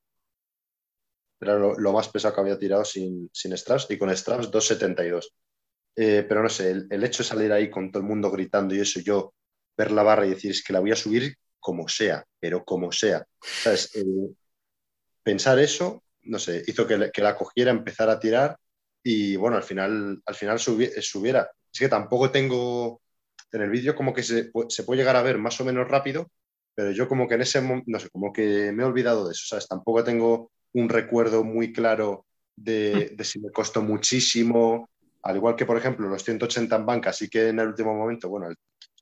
Era lo, más pesado que había tirado sin, sin straps y con straps 2.72. Eh, pero no sé, el, hecho de salir ahí con todo el mundo gritando y eso, yo ver la barra y decir es que la voy a subir como sea, pero como sea. ¿Sabes? pensar eso, no sé, hizo que, que, la cogiera, empezar a tirar y bueno, al final, al final subiera. Es que tampoco tengo, en el vídeo como que se, se, puede llegar a ver más o menos rápido, pero yo como que en ese momento, no sé, como que me he olvidado de eso, ¿sabes? Tampoco tengo un recuerdo muy claro de, de si me costó muchísimo, al igual que, por ejemplo, los 180 en banca, sí que en el último momento, bueno,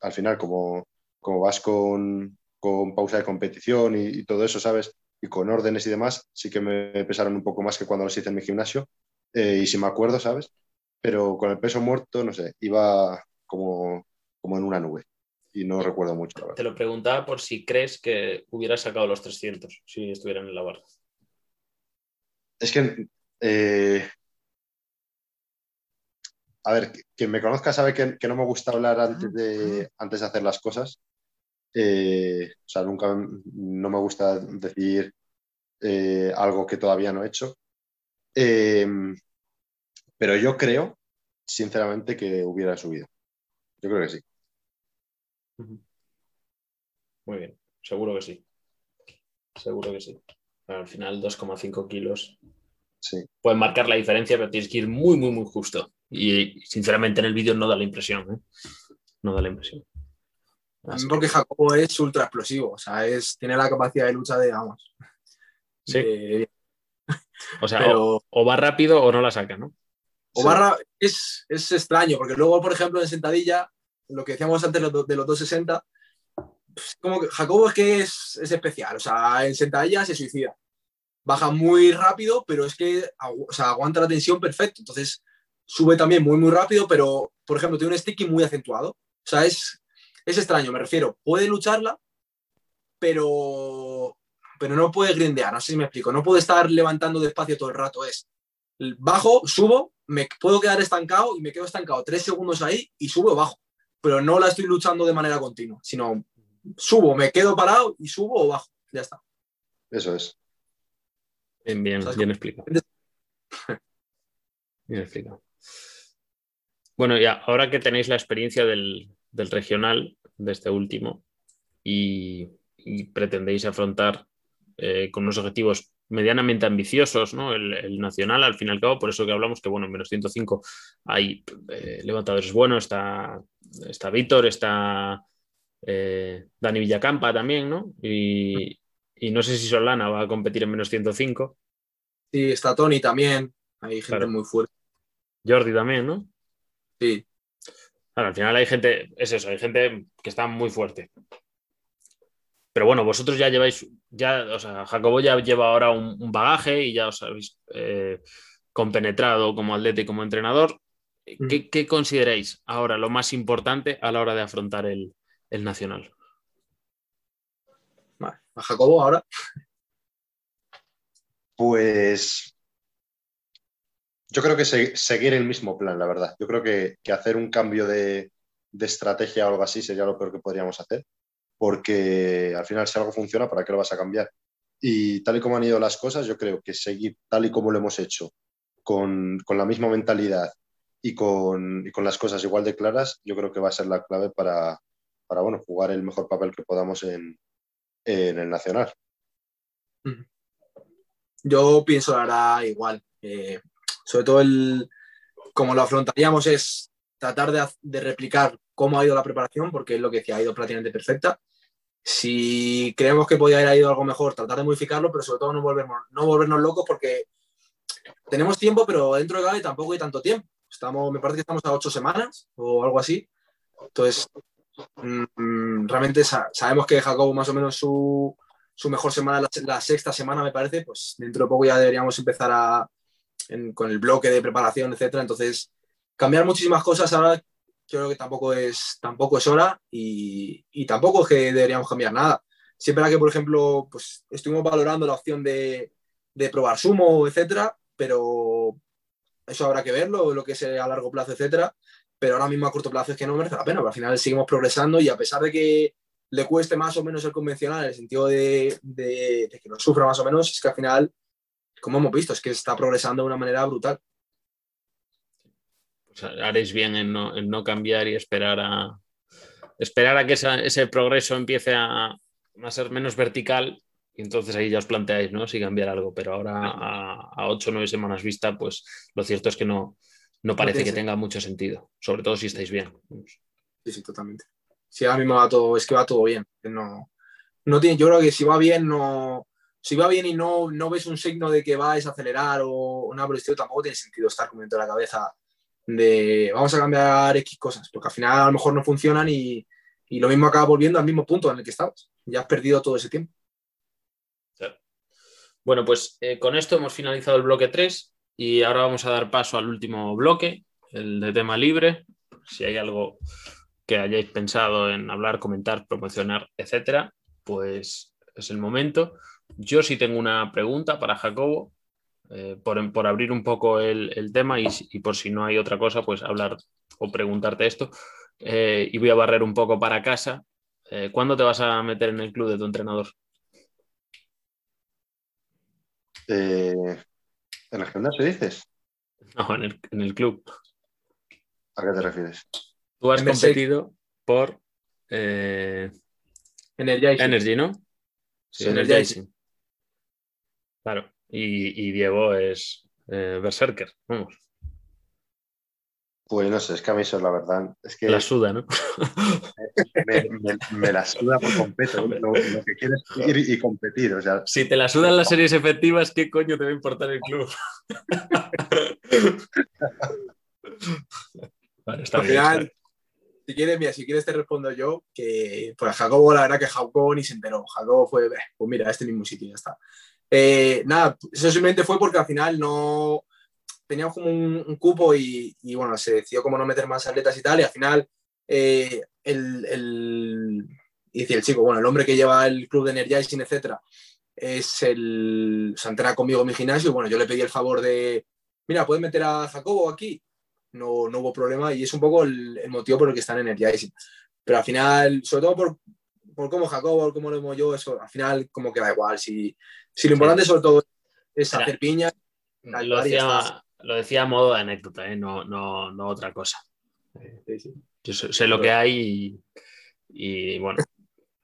al, final, como, como vas con, con, pausa de competición y, todo eso, ¿sabes? Y con órdenes y demás, sí que me pesaron un poco más que cuando los hice en mi gimnasio. Eh, y si me acuerdo, ¿sabes? Pero con el peso muerto, no sé, iba como, como en una nube. Y no recuerdo mucho, Te lo preguntaba por si crees que hubieras sacado los 300 si estuvieran en la barra. Es que eh, a ver, quien me conozca sabe que, no me gusta hablar antes de, antes de hacer las cosas. Eh, o sea, nunca no me gusta decir eh, algo que todavía no he hecho. Eh, pero yo creo, sinceramente, que hubiera subido. Yo creo que sí. Muy bien, seguro que sí. Seguro que sí. Al final, 2,5 kilos. Sí. Pueden marcar la diferencia, pero tienes que ir muy, muy, muy justo. Y sinceramente en el vídeo no da la impresión. ¿eh? No da la impresión. Así porque Jacobo es ultra explosivo, o sea, es, tiene la capacidad de lucha de, vamos. Sí. o sea, o, va rápido o no la saca, ¿no? O barra es, es, extraño, porque luego, por ejemplo, en sentadilla, lo que decíamos antes de los, 260, pues, como que Jacobo es que es, es, especial, o sea, en sentadilla se suicida. Baja muy rápido, pero es que o sea, aguanta la tensión perfecto. Entonces, sube también muy, muy rápido, pero, por ejemplo, tiene un sticky muy acentuado. O sea, es, es extraño, me refiero. Puede lucharla, pero, pero no puede grindear, no sé si me explico. No puede estar levantando despacio todo el rato. Es bajo, subo, me puedo quedar estancado y me quedo estancado tres segundos ahí y subo o bajo. Pero no la estoy luchando de manera continua, sino subo, me quedo parado y subo o bajo. Ya está. Eso es. Bien, bien, bien explicado. Bien explicado. Bueno, ya, ahora que tenéis la experiencia del, regional, de este último, y, pretendéis afrontar eh, con unos objetivos medianamente ambiciosos, ¿no? El, nacional, al fin y al cabo, por eso que hablamos que, bueno, en menos 105 hay eh, levantadores buenos, está, está Víctor, está eh, Dani Villacampa también, ¿no? Y, no sé si Solana va a competir en menos 105. Sí, está Tony también, hay gente muy fuerte. Jordi también, ¿no? Sí. al final hay gente, es eso, hay gente que está muy fuerte. Pero bueno, vosotros ya lleváis, ya, o sea, Jacobo ya lleva ahora un, bagaje y ya os habéis eh, compenetrado como atleta y como entrenador. Mm. ¿Qué, consideráis ahora lo más importante a la hora de afrontar el, nacional? a Jacobo ahora. Pues yo creo que seguir el mismo plan, la verdad. Yo creo que, hacer un cambio de, estrategia o algo así sería lo peor que podríamos hacer, porque al final si algo funciona, ¿para qué lo vas a cambiar? Y tal y como han ido las cosas, yo creo que seguir tal y como lo hemos hecho, con, la misma mentalidad y con, las cosas igual de claras, yo creo que va a ser la clave para, bueno, jugar el mejor papel que podamos en, el Nacional. Yo pienso ahora igual. Eh, sobre todo el, como lo afrontaríamos es tratar de, replicar cómo ha ido la preparación, porque es lo que decía, ha ido prácticamente perfecta. Si creemos que podía haber ido algo mejor, tratar de modificarlo, pero sobre todo no volvernos, no volvernos locos porque tenemos tiempo, pero dentro de Gaby tampoco hay tanto tiempo. Estamos, me parece que estamos a ocho semanas o algo así. Entonces, mm, realmente sabemos que Jacobo más o menos su, su mejor semana, la, sexta semana me parece, pues dentro de poco ya deberíamos empezar a, con el bloque de preparación, etcétera. Entonces, cambiar muchísimas cosas ahora yo creo que tampoco es, tampoco es hora y, y tampoco es que deberíamos cambiar nada. Siempre que, por ejemplo, pues estuvimos valorando la opción de, de probar sumo, etcétera, pero eso habrá que verlo, lo que sea a largo plazo, etcétera. Pero ahora mismo a corto plazo es que no merece la pena, pero al final seguimos progresando y a pesar de que le cueste más o menos el convencional, en el sentido de, de, de que lo sufra más o menos, es que al final como hemos visto, es que está progresando de una manera brutal. Pues haréis bien en no, cambiar y esperar a, esperar a que ese progreso empiece a, ser menos vertical y entonces ahí ya os planteáis, ¿no? Si cambiar algo, pero ahora a, ocho o nueve semanas vista, pues lo cierto es que no, no parece que tenga mucho sentido, sobre todo si estáis bien. Sí, sí, totalmente. Si ahora mismo va todo, es que va todo bien. No, no tiene, yo creo que si va bien, no, si va bien y no, no ves un signo de que vais a acelerar o nada por tampoco tiene sentido estar con la cabeza de vamos a cambiar X cosas, porque al final a lo mejor no funcionan y, lo mismo acaba volviendo al mismo punto en el que estabas. Ya has perdido todo ese tiempo. Bueno, pues eh, con esto hemos finalizado el bloque 3 y ahora vamos a dar paso al último bloque, el de tema libre. Si hay algo que hayáis pensado en hablar, comentar, promocionar, etcétera, pues es el momento. Yo sí tengo una pregunta para Jacobo, eh, por, abrir un poco el, tema y, por si no hay otra cosa, pues hablar o preguntarte esto. Eh, y voy a barrer un poco para casa. Eh, ¿Cuándo te vas a meter en el club de tu entrenador? ¿En el gimnasio dices? No, en el, club. ¿A qué te refieres? Tú has competido por Energy, ¿no? Sí, Energy. Claro, y, Diego es eh, Berserker, vamos. Pues no sé, es que a mí eso es la verdad. Es que La suda, ¿no? me, me- me la suda por completo. Lo, lo que quieres es ir y competir. O sea, Si te la sudan las series efectivas, ¿qué coño te va a importar el club? Vale, está Al bien. final, si quieres, mira, si quieres te respondo yo, que pues Jacobo, la verdad que Jacobo ni se enteró. Jacobo fue, "Beh, pues mira, este mismo sitio, ya está. Eh, nada, eso simplemente fue porque al final no teníamos como un, cupo y, bueno, se decidió como no meter más atletas y tal, y al final eh, el, el, chico, bueno, el hombre que lleva el club de Energizing, etcétera, es el, entrena conmigo en mi gimnasio, y bueno, yo le pedí el favor de, mira, ¿puedes meter a Jacobo aquí? No, no hubo problema y es un poco el, el motivo por el que están en Energizing. Pero al final, sobre todo por, por cómo Jacobo, cómo lo hemo yo, eso al final como que da igual. Si, si lo importante sobre todo es hacer piña, Lo decía, lo decía a modo de anécdota, ¿eh? no, no, no otra cosa. Sí, sí. Yo sé, sé lo que hay y, y, bueno,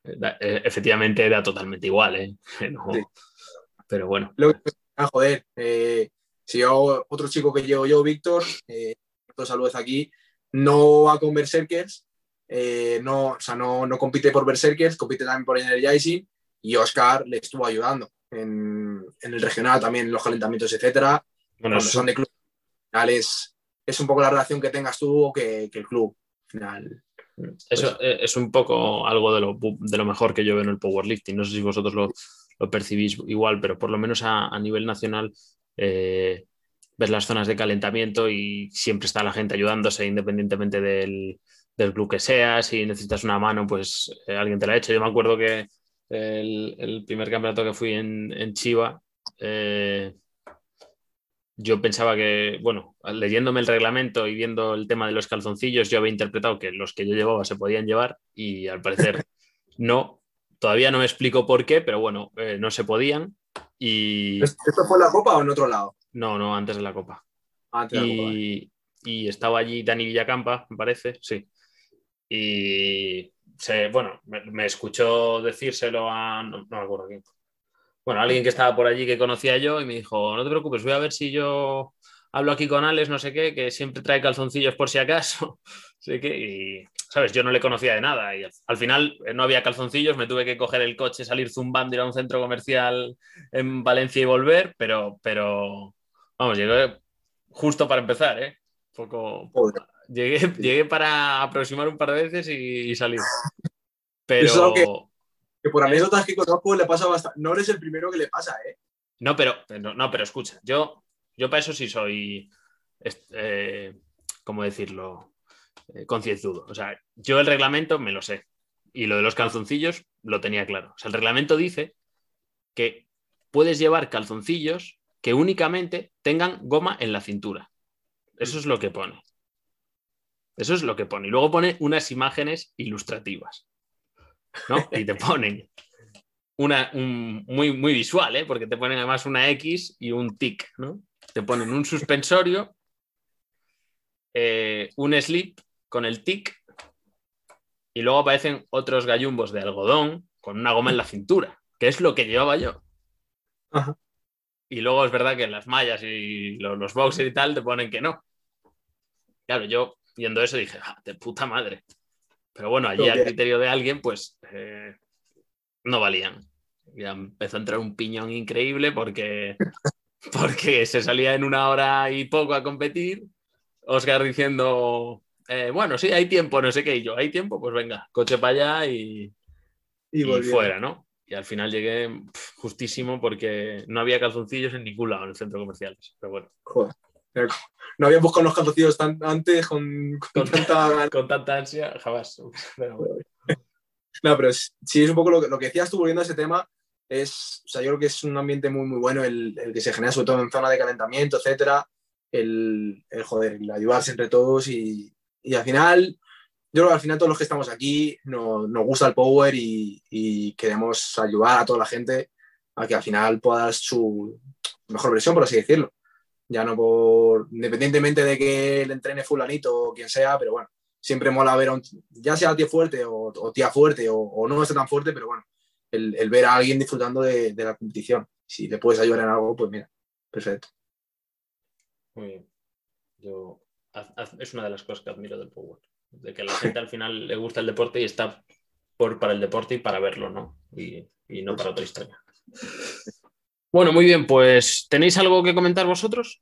da- eh, efectivamente da totalmente igual, ¿eh? No- Sí. pero bueno, Lo que- ah, joder, eh, si yo, otro chico que llevo yo, Víctor, eh, saludos aquí, no va con Berserkers, eh, no, o sea, no, no compite por Berserkers, compite también por Energizing y Oscar le estuvo ayudando en, en el regional también, en los calentamientos, etcétera. bueno, Cuando eso- son de club, es, es un poco la relación que tengas tú o que, que el club. Al final, Eso eh, es un poco algo de lo, de lo mejor que yo veo en el powerlifting. No sé si vosotros lo, lo percibís igual, pero por lo menos a, a nivel nacional eh, ves las zonas de calentamiento y siempre está la gente ayudándose independientemente del, del club que sea. Si necesitas una mano, pues eh, alguien te la ha hecho. Yo me acuerdo que el, el primer campeonato que fui en, en Chiva, eh, yo pensaba que, bueno, leyéndome el reglamento y viendo el tema de los calzoncillos, yo había interpretado que los que yo llevaba se podían llevar y al parecer no. Todavía no me explico por qué, pero bueno, eh, no se podían. Y ¿Esto fue en la copa o en otro lado? no, no, antes de la copa. Ah, antes de la copa, vale. Y estaba allí Dani Villacampa, me parece, sí. Y se, bueno, me, escuchó decírselo a, no, no me acuerdo quién. Bueno, alguien que estaba por allí que conocía yo y me dijo, no te preocupes, voy a ver si yo hablo aquí con Alex, no sé qué, que siempre trae calzoncillos por si acaso. sé que, y, ¿sabes? Yo no le conocía de nada y al final eh, no había calzoncillos, me tuve que coger el coche, salir zumbando, ir a un centro comercial en Valencia y volver, pero, pero vamos, llegué justo para empezar, ¿eh? Poco. Llegué, llegué para aproximar un par de veces y, y salir. Pero... Eso es lo que- Que por anécdotas que conozco le pasa bastante. No eres el primero que le pasa, ¿eh? No, pero, no, no, pero escucha, yo, yo para eso sí soy, eh, ¿cómo decirlo? Eh, concienzudo. O sea, yo el reglamento me lo sé. Y lo de los calzoncillos lo tenía claro. O sea, el reglamento dice que puedes llevar calzoncillos que únicamente tengan goma en la cintura. Eso es lo que pone. Eso es lo que pone. Y luego pone unas imágenes ilustrativas. ¿No? Y te ponen una, un, muy, muy visual, ¿eh? porque te ponen además una X y un tic, ¿no? Te ponen un suspensorio, eh, un slip con el tic y luego aparecen otros gallumbos de algodón con una goma en la cintura, que es lo que llevaba yo. Ajá. Y luego es verdad que en las mallas y los, los boxers y tal te ponen que no. Claro, yo viendo eso dije, "Ah, de puta madre. Pero bueno, allí al criterio de alguien, pues eh, no valían. Ya empezó a entrar un piñón increíble porque, porque se salía en una hora y poco a competir. Oscar diciendo, eh, bueno, sí, hay tiempo, no sé qué. Y yo, hay tiempo, pues venga, coche para allá y, y fuera, ¿no? Y al final llegué justísimo porque no había calzoncillos en ningún lado en el centro comercial. Pero bueno, Joder. No había buscado los calzoncillos tan, antes con, con tanta. con tanta ansia, jamás. Pero bueno. No, pero sí es un poco lo que, lo que decías tú volviendo a ese tema. Es, o sea, yo creo que es un ambiente muy, muy bueno el, el que se genera, sobre todo en zona de calentamiento, etcétera. El, el joder, el ayudarse entre todos y, y al final, yo creo que al final todos los que estamos aquí no- nos gusta el power y, y queremos ayudar a toda la gente a que al final pueda dar su mejor versión, por así decirlo. Ya no por, independientemente de que le entrene fulanito o quien sea, pero bueno, siempre mola ver a un, ya sea tío fuerte o, tía fuerte o, no esté tan fuerte, pero bueno, el, ver a alguien disfrutando de, la competición. Si le puedes ayudar en algo, pues mira, perfecto. Muy bien. Yo es una de las cosas que admiro del Power. De que a la gente al final le gusta el deporte y está por, para el deporte y para verlo, ¿no? Y no para otra historia. Bueno, muy bien, pues ¿tenéis algo que comentar vosotros?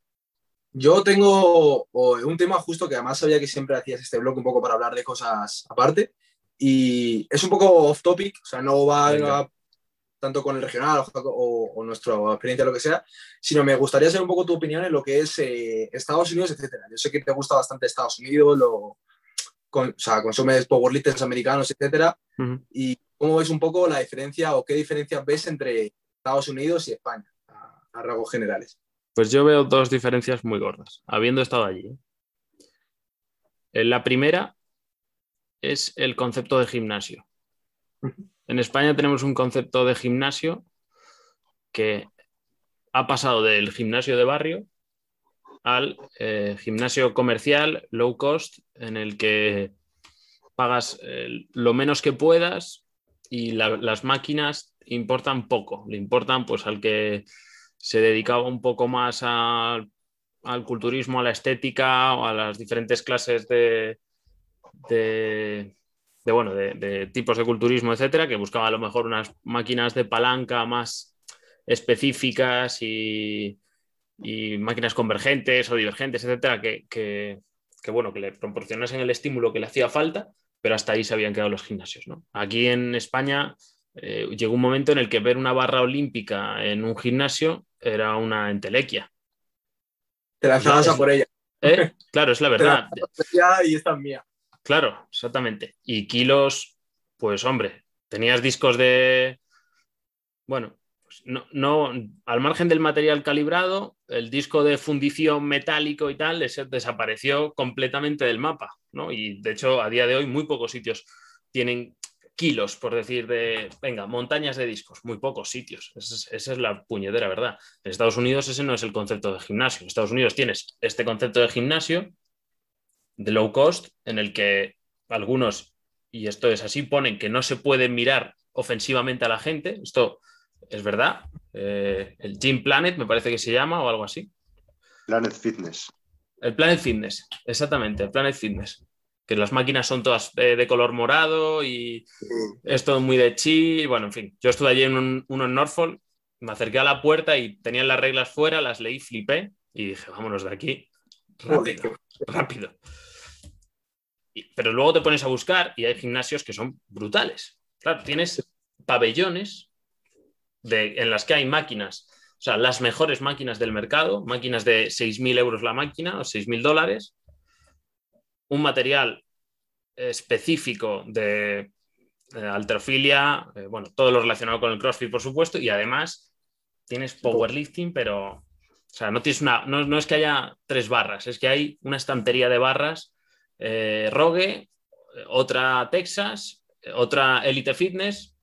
Yo tengo un tema justo que además sabía que siempre hacías este blog un poco para hablar de cosas aparte y es un poco off topic, o sea, no va, tanto con el regional o, nuestra experiencia, lo que sea, sino me gustaría saber un poco tu opinión en lo que es eh, Estados Unidos, etcétera. Yo sé que te gusta bastante Estados Unidos, lo, con, o sea, consumes powerlifters americanos, etcétera, y cómo ves un poco la diferencia o qué diferencia ves entre Estados Unidos y España, a, a rasgos generales. Pues yo veo dos diferencias muy gordas, habiendo estado allí. ¿eh? Eh, la primera es el concepto de gimnasio. En España tenemos un concepto de gimnasio que ha pasado del gimnasio de barrio al eh, gimnasio comercial low cost en el que pagas lo menos que puedas y las máquinas importan poco, le importan pues al que se dedicaba un poco más al culturismo, a la estética o a las diferentes clases de, de, bueno, de, tipos de culturismo, etcétera, que buscaba a lo mejor unas máquinas de palanca más específicas y, máquinas convergentes o divergentes, etcétera, que, que, bueno, que le proporcionasen el estímulo que le hacía falta, pero hasta ahí se habían quedado los gimnasios. ¿no? Aquí en España eh, llegó un momento en el que ver una barra olímpica en un gimnasio era una entelequia. Te lanzabas a por ella. ¿Eh? Claro, es la verdad. y esta mía. Claro, exactamente. Y kilos, pues hombre, tenías discos de. Bueno, pues no, no, al margen del material calibrado, el disco de fundición metálico y tal desapareció completamente del mapa, ¿no? Y de hecho, a día de hoy, muy pocos sitios tienen kilos, por decir, de, venga, montañas de discos, muy pocos sitios. Esa es, la puñedera, ¿verdad? En Estados Unidos ese no es el concepto de gimnasio. En Estados Unidos tienes este concepto de gimnasio de low cost, en el que algunos, y esto es así, ponen que no se puede mirar ofensivamente a la gente. Esto es verdad. Eh, el Gym Planet me parece que se llama o algo así. Planet Fitness. El Planet Fitness, exactamente, el Planet Fitness que las máquinas son todas de, color morado y es todo muy de chi. Bueno, en fin, yo estuve allí en uno en Norfolk, me acerqué a la puerta y tenían las reglas fuera, las leí, flipé y dije, vámonos de aquí, rápido, rápido. pero luego te pones a buscar y hay gimnasios que son brutales. Claro, tienes pabellones de, en las que hay máquinas, o sea, las mejores máquinas del mercado, máquinas de 6.000 euros la máquina o 6.000 dólares, un material específico de, alterofilia, eh, bueno, todo lo relacionado con el CrossFit, por supuesto, y además tienes powerlifting, pero, o sea, no tienes una, no, es que haya tres barras, es que hay una estantería de barras, eh, Rogue, otra Texas, otra Elite Fitness.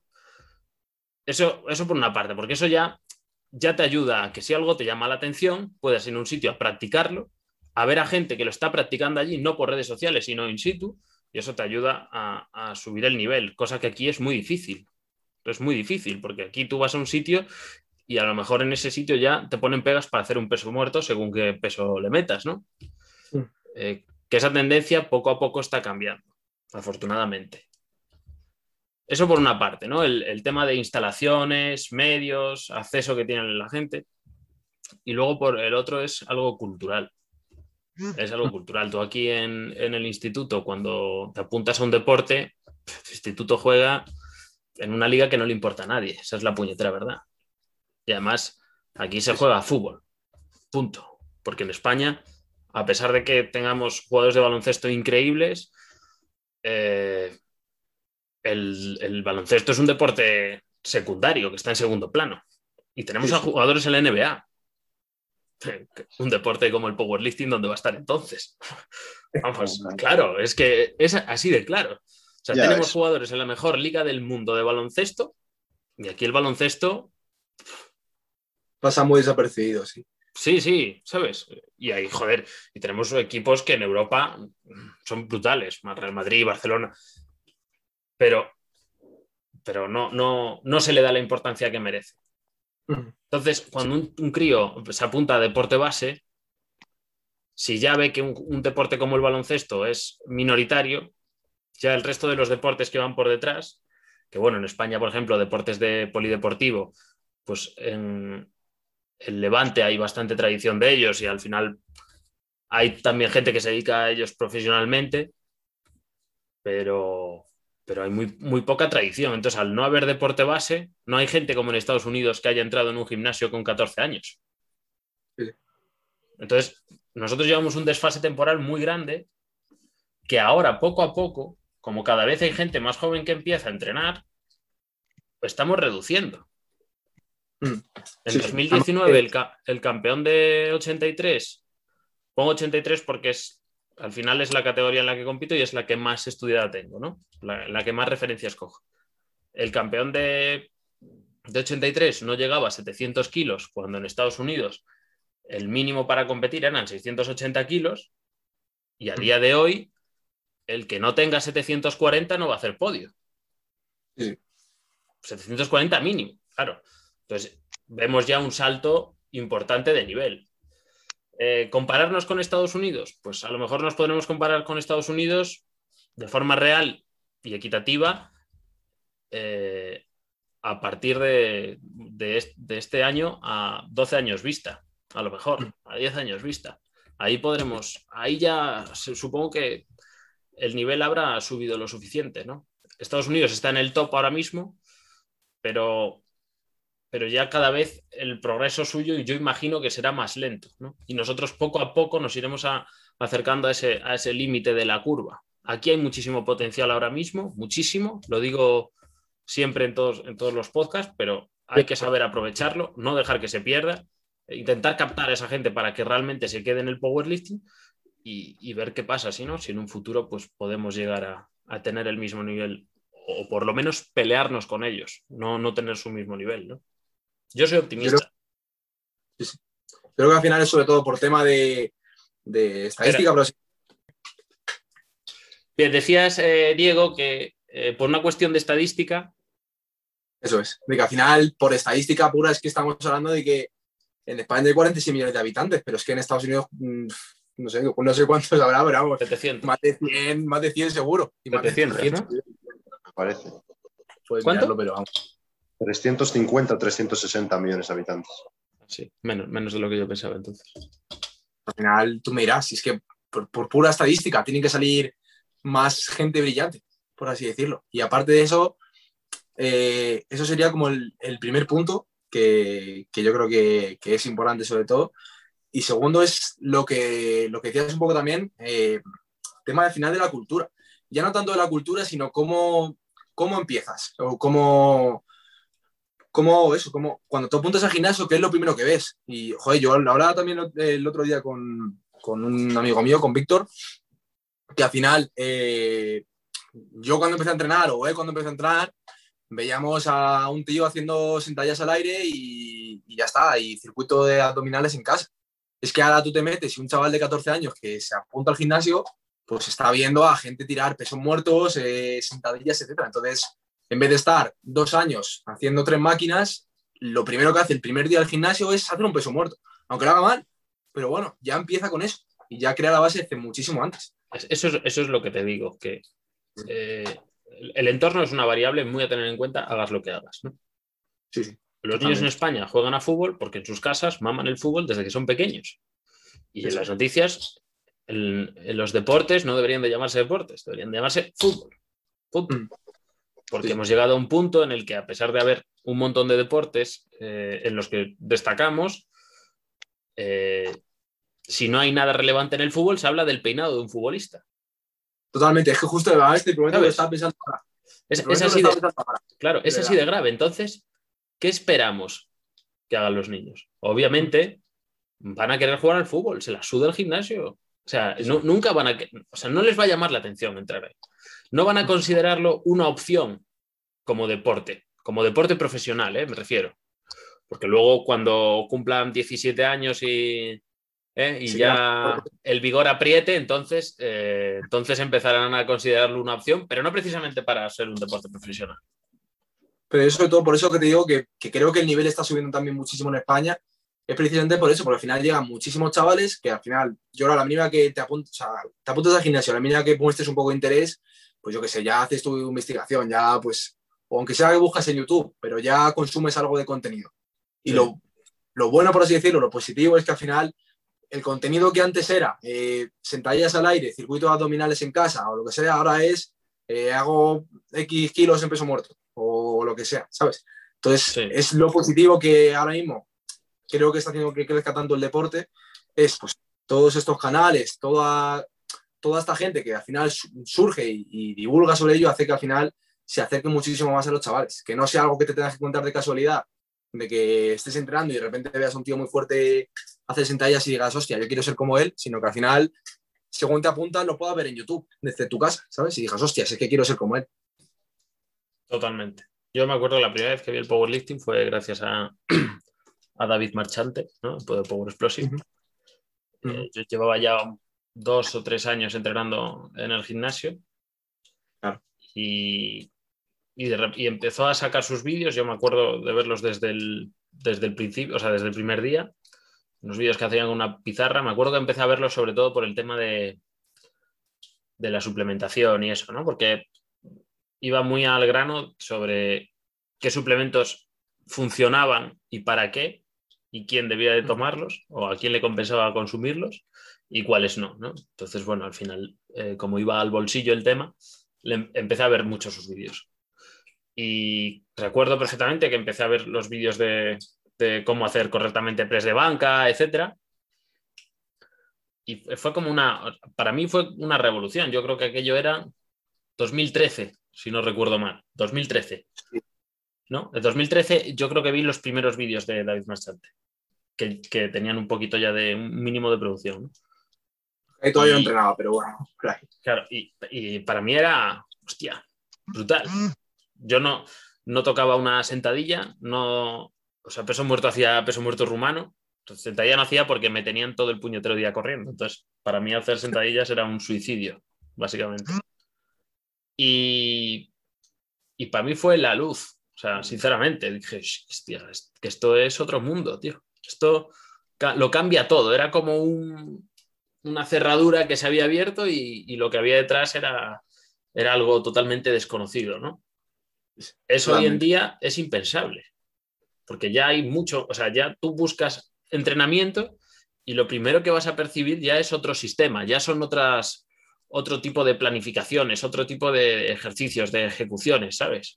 Eso, eso por una parte, porque eso ya, ya te ayuda a que si algo te llama la atención, puedas ir a un sitio a practicarlo a ver a gente que lo está practicando allí, no por redes sociales, sino in situ, y eso te ayuda a, subir el nivel, cosa que aquí es muy difícil. Es muy difícil, porque aquí tú vas a un sitio y a lo mejor en ese sitio ya te ponen pegas para hacer un peso muerto según qué peso le metas, ¿no? Eh, que esa tendencia poco a poco está cambiando, afortunadamente. Eso por una parte, ¿no? El, el, tema de instalaciones, medios, acceso que tiene la gente. Y luego por el otro es algo cultural es algo cultural. Tú aquí en, el instituto, cuando te apuntas a un deporte, el instituto juega en una liga que no le importa a nadie. Esa es la puñetera verdad. Y además, aquí se juega fútbol. Punto. Porque en España, a pesar de que tengamos jugadores de baloncesto increíbles, eh, el, baloncesto es un deporte secundario que está en segundo plano. Y tenemos a jugadores en la NBA un deporte como el powerlifting, ¿dónde va a estar entonces? Vamos, claro, es que es así de claro. O sea, tenemos jugadores en la mejor liga del mundo de baloncesto y aquí el baloncesto pasa muy desapercibido, sí. Sí, sí, ¿sabes? Y ahí, joder, y tenemos equipos que en Europa son brutales, Real Madrid, Barcelona, pero, pero no, no, no se le da la importancia que merece. Entonces, cuando un, crío se apunta a deporte base, si ya ve que un, deporte como el baloncesto es minoritario, ya el resto de los deportes que van por detrás, que bueno, en España, por ejemplo, deportes de polideportivo, pues en el Levante hay bastante tradición de ellos y al final hay también gente que se dedica a ellos profesionalmente, pero, pero hay muy, muy poca tradición. Entonces, al no haber deporte base, no hay gente como en Estados Unidos que haya entrado en un gimnasio con 14 años. Entonces, nosotros llevamos un desfase temporal muy grande que ahora, poco a poco, como cada vez hay gente más joven que empieza a entrenar, pues estamos reduciendo. Mm. En 2019, el, el, campeón de 83, pongo 83 porque es, al final es la categoría en la que compito y es la que más estudiada tengo, ¿no? La, la que más referencias cojo. El campeón de, de 83 no llegaba a 700 kilos cuando en Estados Unidos el mínimo para competir eran 680 kilos y a día de hoy el que no tenga 740 no va a hacer podio. 740 mínimo, claro. Entonces, vemos ya un salto importante de nivel. Eh, ¿Compararnos con Estados Unidos? Pues a lo mejor nos podremos comparar con Estados Unidos de forma real y equitativa eh, a partir de, de, este año a 12 años vista a lo mejor, a 10 años vista. Ahí podremos, ahí ya supongo que el nivel habrá subido lo suficiente, ¿no? Estados Unidos está en el top ahora mismo, pero, pero ya cada vez el progreso suyo y yo imagino que será más lento, ¿no? Y nosotros poco a poco nos iremos acercando a ese, a ese límite de la curva. Aquí hay muchísimo potencial ahora mismo, muchísimo, lo digo siempre en todos, en todos los podcasts, pero hay que saber aprovecharlo, no dejar que se pierda intentar captar a esa gente para que realmente se quede en el powerlifting y, ver qué pasa, si no, si en un futuro pues podemos llegar a, tener el mismo nivel o por lo menos pelearnos con ellos, no, no tener su mismo nivel, ¿no? Yo soy optimista. Creo, que al final es sobre todo por tema de, estadística. Bien, decías, eh, Diego, que eh, por una cuestión de estadística. Eso es, de que al final, por estadística pura, es que estamos hablando de que en España hay 46 millones de habitantes, pero es que en Estados Unidos, mm, no sé, no sé cuántos habrá, pero vamos, 700. Más, de 100, más de 100 seguro. Y 700, ¿no? Me parece. ¿Cuánto? pero vamos. 350, 360 millones de habitantes. Sí, menos, menos de lo que yo pensaba entonces. Al final, tú me dirás, si es que por, pura estadística tienen que salir más gente brillante, por así decirlo. Y aparte de eso, eh, eso sería como el, el, primer punto que, yo creo que, es importante sobre todo. Y segundo es lo que, lo que decías un poco también, eh, tema del final de la cultura. Ya no tanto de la cultura, sino cómo, cómo empiezas o cómo, cómo eso, cómo, cuando te apuntas al gimnasio, ¿qué es lo primero que ves? Y, joder, yo hablaba también el otro día con, con un amigo mío, con Víctor, que al final, eh, yo cuando empecé a entrenar o él cuando empecé a entrenar, veíamos a un tío haciendo sentadillas al aire y, ya está, y circuito de abdominales en casa. Es que ahora tú te metes y un chaval de 14 años que se apunta al gimnasio, pues está viendo a gente tirar pesos muertos, eh, sentadillas, etc. Entonces, en vez de estar dos años haciendo tres máquinas, lo primero que hace el primer día del gimnasio es hacer un peso muerto, aunque lo haga mal, pero bueno, ya empieza con eso y ya crea la base desde muchísimo antes. Eso es, eso es lo que te digo, que eh, el entorno es una variable muy a tener en cuenta, hagas lo que hagas. ¿no? Sí, Los niños en España juegan a fútbol porque en sus casas maman el fútbol desde que son pequeños. Y en las noticias, en, los deportes no deberían de llamarse deportes, deberían de llamarse fútbol. Mm. Porque hemos llegado a un punto en el que, a pesar de haber un montón de deportes eh, en los que destacamos, eh, si no hay nada relevante en el fútbol, se habla del peinado de un futbolista. Totalmente, es que justo este momento lo estaba pensando Es, así de, claro, es así de grave. Entonces, ¿qué esperamos que hagan los niños? Obviamente van a querer jugar al fútbol, se la suda el gimnasio. O sea, nunca van a, o sea, no les va a llamar la atención entrar ahí. No van a considerarlo una opción como deporte, como deporte profesional, ¿eh? me refiero. Porque luego cuando cumplan 17 años y, ¿eh? y ya el vigor apriete, entonces, eh, entonces empezarán a considerarlo una opción, pero no precisamente para ser un deporte profesional. Pero eso sobre todo por eso que te digo que, creo que el nivel está subiendo también muchísimo en España es precisamente por eso, porque al final llegan muchísimos chavales que al final, yo a la mínima que te apuntas, o sea, te apuntas al gimnasio, la mínima que muestres un poco de interés, pues yo qué sé, ya haces tu investigación, ya pues, o aunque sea que buscas en YouTube, pero ya consumes algo de contenido. Y lo, lo, bueno, por así decirlo, lo positivo es que al final el contenido que antes era eh, sentadillas al aire, circuitos abdominales en casa o lo que sea, ahora es eh, hago X kilos en peso muerto o lo que sea, ¿sabes? Entonces, es lo positivo que ahora mismo creo que está haciendo que crezca tanto el deporte, es pues todos estos canales, toda, toda esta gente que al final surge y, divulga sobre ello, hace que al final se acerque muchísimo más a los chavales, que no sea algo que te tengas que contar de casualidad, de que estés entrenando y de repente veas a un tío muy fuerte hacer sentadillas y digas, hostia, yo quiero ser como él, sino que al final, según te apuntas, lo puedas ver en YouTube, desde tu casa, ¿sabes? Y digas, hostia, es que quiero ser como él. Totalmente. Yo me acuerdo la primera vez que vi el powerlifting fue gracias a, a David Marchante, ¿no? de Power Explosive. Eh, yo llevaba ya dos o tres años entrenando en el gimnasio y, y, empezó a sacar sus vídeos. Yo me acuerdo de verlos desde el, desde el principio, o sea, desde el primer día. Unos vídeos que hacían una pizarra. Me acuerdo que empecé a verlos sobre todo por el tema de, de la suplementación y eso, ¿no? Porque iba muy al grano sobre qué suplementos funcionaban y para qué y quién debía de tomarlos o a quién le compensaba consumirlos y cuáles no. ¿no? Entonces, bueno, al final, eh, como iba al bolsillo el tema, le empecé a ver muchos sus vídeos. Y recuerdo perfectamente que empecé a ver los vídeos de, de cómo hacer correctamente press de banca, etc. Y fue como una, para mí fue una revolución. Yo creo que aquello era 2013, si no recuerdo mal, 2013. ¿no? En 2013 yo creo que vi los primeros vídeos de David Marchante, que, tenían un poquito ya de un mínimo de producción. Ahí todavía no entrenaba, pero bueno. Claro, y, para mí era, hostia, brutal. Yo no, no tocaba una sentadilla, no, o sea, peso muerto hacía peso muerto rumano, entonces, sentadilla no hacía porque me tenían todo el puñetero día corriendo. Entonces, para mí hacer sentadillas era un suicidio, básicamente. Y, y para mí fue la luz. O sea, sinceramente, dije, que esto es otro mundo, tío. Esto lo cambia todo. Era como una cerradura que se había abierto y, lo que había detrás era, era algo totalmente desconocido, ¿no? Eso hoy en día es impensable, porque ya hay mucho, o sea, ya tú buscas entrenamiento y lo primero que vas a percibir ya es otro sistema, ya son otras, otro tipo de planificaciones, otro tipo de ejercicios, de ejecuciones, ¿sabes?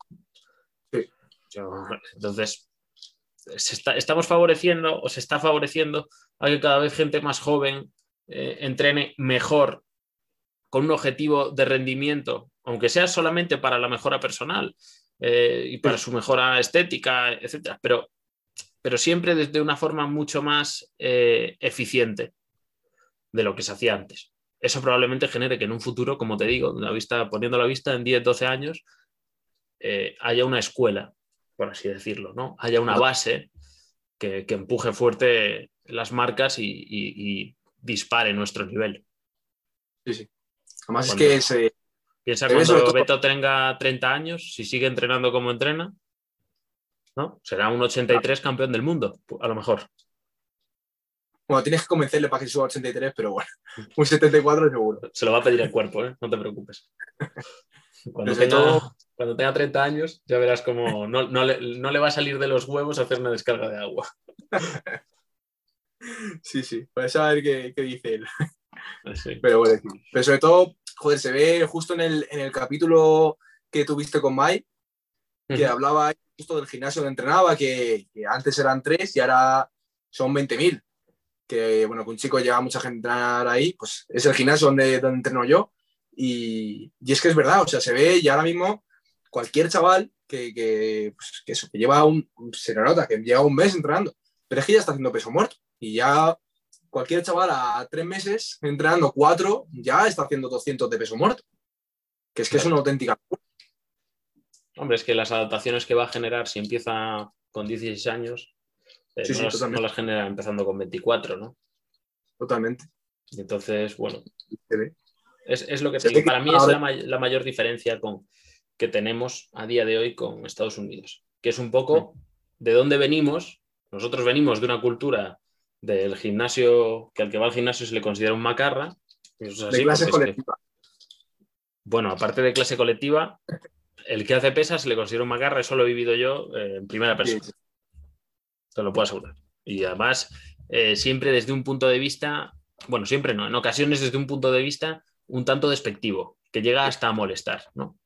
entonces, estamos favoreciendo o se está favoreciendo a que cada vez gente más joven eh, entrene mejor con un objetivo de rendimiento, aunque sea solamente para la mejora personal eh, y para su mejora estética, etcétera, pero, pero siempre desde una forma mucho más eh, eficiente de lo que se hacía antes. Eso probablemente genere que en un futuro, como te digo, la vista, poniendo la vista en 10, 12 años, haya una escuela por así decirlo, ¿no? Haya una base que, empuje fuerte las marcas y, dispare nuestro nivel. Sí, sí. Además es que ese... Piensa cuando Beto tenga 30 años, si sigue entrenando como entrena, ¿no? Será un 83 campeón del mundo, a lo mejor. Bueno, tienes que convencerle para que suba 83, pero bueno, un 74 seguro. Se lo va a pedir el cuerpo, ¿eh? No te preocupes. Cuando tenga, cuando tenga 30 años, ya verás cómo no, le, va a salir de los huevos hacer una descarga de agua. Sí, sí, puedes saber qué, qué dice él. Pero bueno, pero sobre todo, joder, se ve justo en el, en el capítulo que tuviste con Mike, que hablaba justo del gimnasio donde entrenaba, que, antes eran tres y ahora son 20.000. Que bueno, que un chico lleva mucha gente a entrenar ahí, pues es el gimnasio donde, donde entreno yo. Y, y, es que es verdad, o sea, se ve y ahora mismo cualquier chaval que, que, pues, que, eso, que lleva un, se nota, que lleva un mes entrenando, pero es que ya está haciendo peso muerto y ya cualquier chaval a, tres meses entrenando cuatro ya está haciendo 200 de peso muerto, que es que es una auténtica. Hombre, es que las adaptaciones que va a generar si empieza con 16 años, eh, no, las, genera empezando con 24, ¿no? Totalmente. Y entonces, bueno, es, lo que Para mí es la, mayor diferencia con, que tenemos a día de hoy con Estados Unidos, que es un poco de dónde venimos Nosotros venimos de una cultura del gimnasio, que al que va al gimnasio se le considera un macarra. de clase colectiva. bueno, aparte de clase colectiva, el que hace pesas se le considera un macarra, eso lo he vivido yo eh, en primera persona. Te lo puedo asegurar. Y además, eh, siempre desde un punto de vista, bueno, siempre no, en ocasiones desde un punto de vista un tanto despectivo, que llega hasta a molestar, ¿no?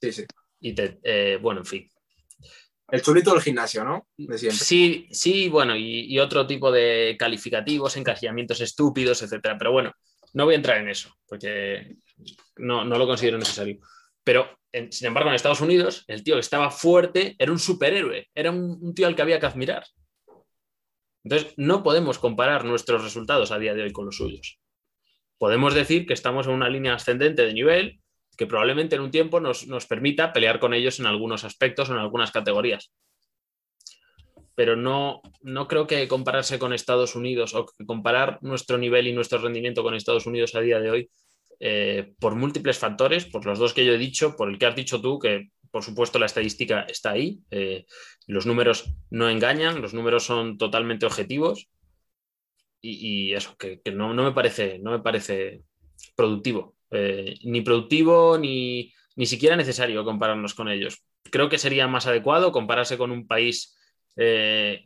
Sí, sí. Y te, eh, bueno, en fin. El chulito del gimnasio, ¿no? Sí, sí, bueno, y, otro tipo de calificativos, encasillamientos estúpidos, etcétera. Pero bueno, no voy a entrar en eso, porque no, lo considero necesario. Pero, sin embargo, en Estados Unidos, el tío que estaba fuerte era un superhéroe, era un tío al que había que admirar. Entonces, no podemos comparar nuestros resultados a día de hoy con los suyos. Podemos decir que estamos en una línea ascendente de nivel que probablemente en un tiempo nos, permita pelear con ellos en algunos aspectos o en algunas categorías. Pero no, no creo que compararse con Estados Unidos o comparar nuestro nivel y nuestro rendimiento con Estados Unidos a día de hoy eh, por múltiples factores, por los dos que yo he dicho, por el que has dicho tú, que por supuesto la estadística está ahí, eh, los números no engañan, los números son totalmente objetivos y, eso, que, no, me parece, no me parece productivo, eh, ni productivo ni, ni, siquiera necesario compararnos con ellos. Creo que sería más adecuado compararse con un país eh,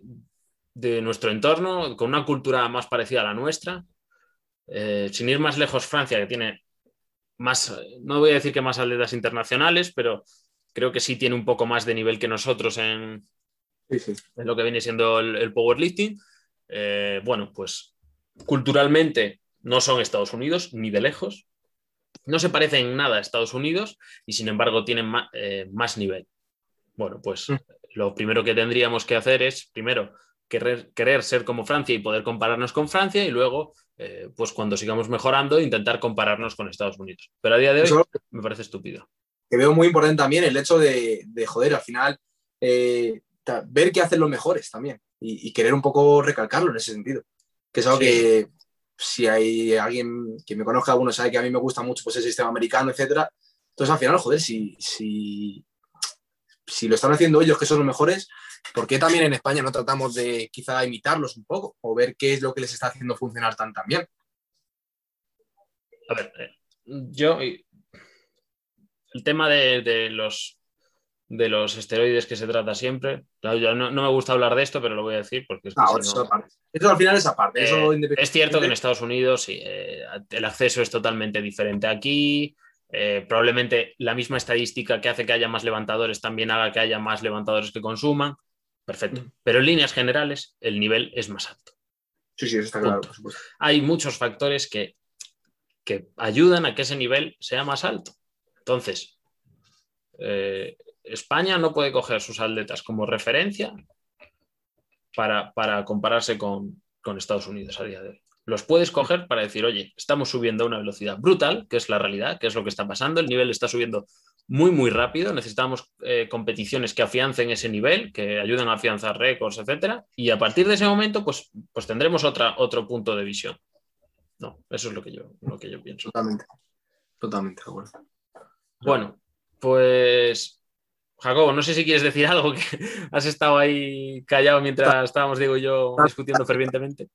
de nuestro entorno, con una cultura más parecida a la nuestra. sin ir más lejos, Francia, que tiene más, no voy a decir que más atletas internacionales, pero creo que sí tiene un poco más de nivel que nosotros en, lo que viene siendo el, powerlifting. Eh, bueno, pues culturalmente no son Estados Unidos, ni de lejos. No se parecen en nada a Estados Unidos y sin embargo tienen eh, más, nivel. Bueno, pues mm. lo primero que tendríamos que hacer es, primero, querer, querer, ser como Francia y poder compararnos con Francia y luego, eh, pues cuando sigamos mejorando, intentar compararnos con Estados Unidos. Pero a día de hoy me parece estúpido que veo muy importante también el hecho de, joder, al final, eh, ver qué hacen los mejores también y, querer un poco recalcarlo en ese sentido. Que es algo que si hay alguien que me conozca, uno sabe que a mí me gusta mucho pues, el sistema americano, etcétera. Entonces, al final, joder, si, si, si lo están haciendo ellos, que son los mejores, ¿por qué también en España no tratamos de quizá imitarlos un poco o ver qué es lo que les está haciendo funcionar tan, bien? A ver, eh, yo el tema de, los, de los esteroides que se trata siempre. no, me gusta hablar de esto, pero lo voy a decir porque es que eso, al final es aparte. Eh, es cierto que en Estados Unidos eh, el acceso es totalmente diferente aquí. Eh, probablemente la misma estadística que hace que haya más levantadores también haga que haya más levantadores que consuman. Perfecto. Pero en líneas generales, el nivel es más alto. Sí, sí, eso está claro, Hay muchos factores que, que ayudan a que ese nivel sea más alto. Entonces, eh, España no puede coger sus atletas como referencia para, compararse con, Estados Unidos a día de hoy. Los puedes coger para decir, oye, estamos subiendo a una velocidad brutal, que es la realidad, que es lo que está pasando, el nivel está subiendo muy, muy rápido, necesitamos eh, competiciones que afiancen ese nivel, que ayuden a afianzar récords, etcétera, y a partir de ese momento, pues, pues tendremos otra, otro punto de visión. No, eso es lo que yo, lo que yo pienso. Totalmente, totalmente de acuerdo. Bueno, pues Jacobo, no sé si quieres decir algo, que has estado ahí callado mientras estábamos, digo yo, discutiendo fervientemente.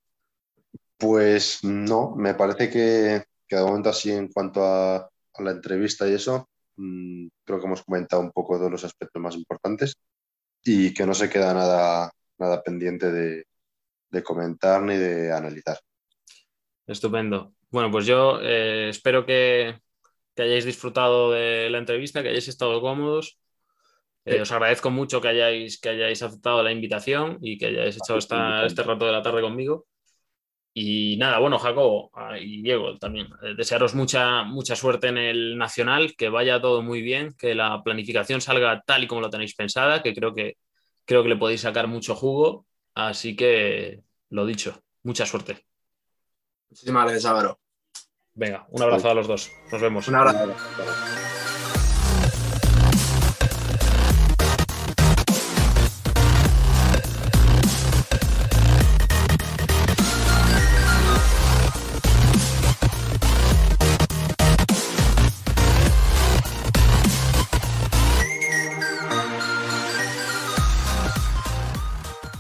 Pues no, me parece que, de momento así en cuanto a, la entrevista y eso, mm, creo que hemos comentado un poco todos los aspectos más importantes y que no se queda nada, nada pendiente de, comentar ni de analizar. Estupendo. Bueno, pues yo eh, espero que, que hayáis disfrutado de la entrevista, que hayáis estado cómodos. Eh, os agradezco mucho que hayáis, que hayáis aceptado la invitación y que hayáis echado este rato de la tarde conmigo. Y nada, bueno, Jacobo ah, y Diego también, eh, desearos mucha, mucha suerte en el Nacional, que vaya todo muy bien, que la planificación salga tal y como lo tenéis pensada, que creo que, creo que le podéis sacar mucho jugo. Así que, lo dicho, mucha suerte. Muchísimas gracias, Álvaro. Venga, un abrazo a los dos. Nos vemos. Un abrazo.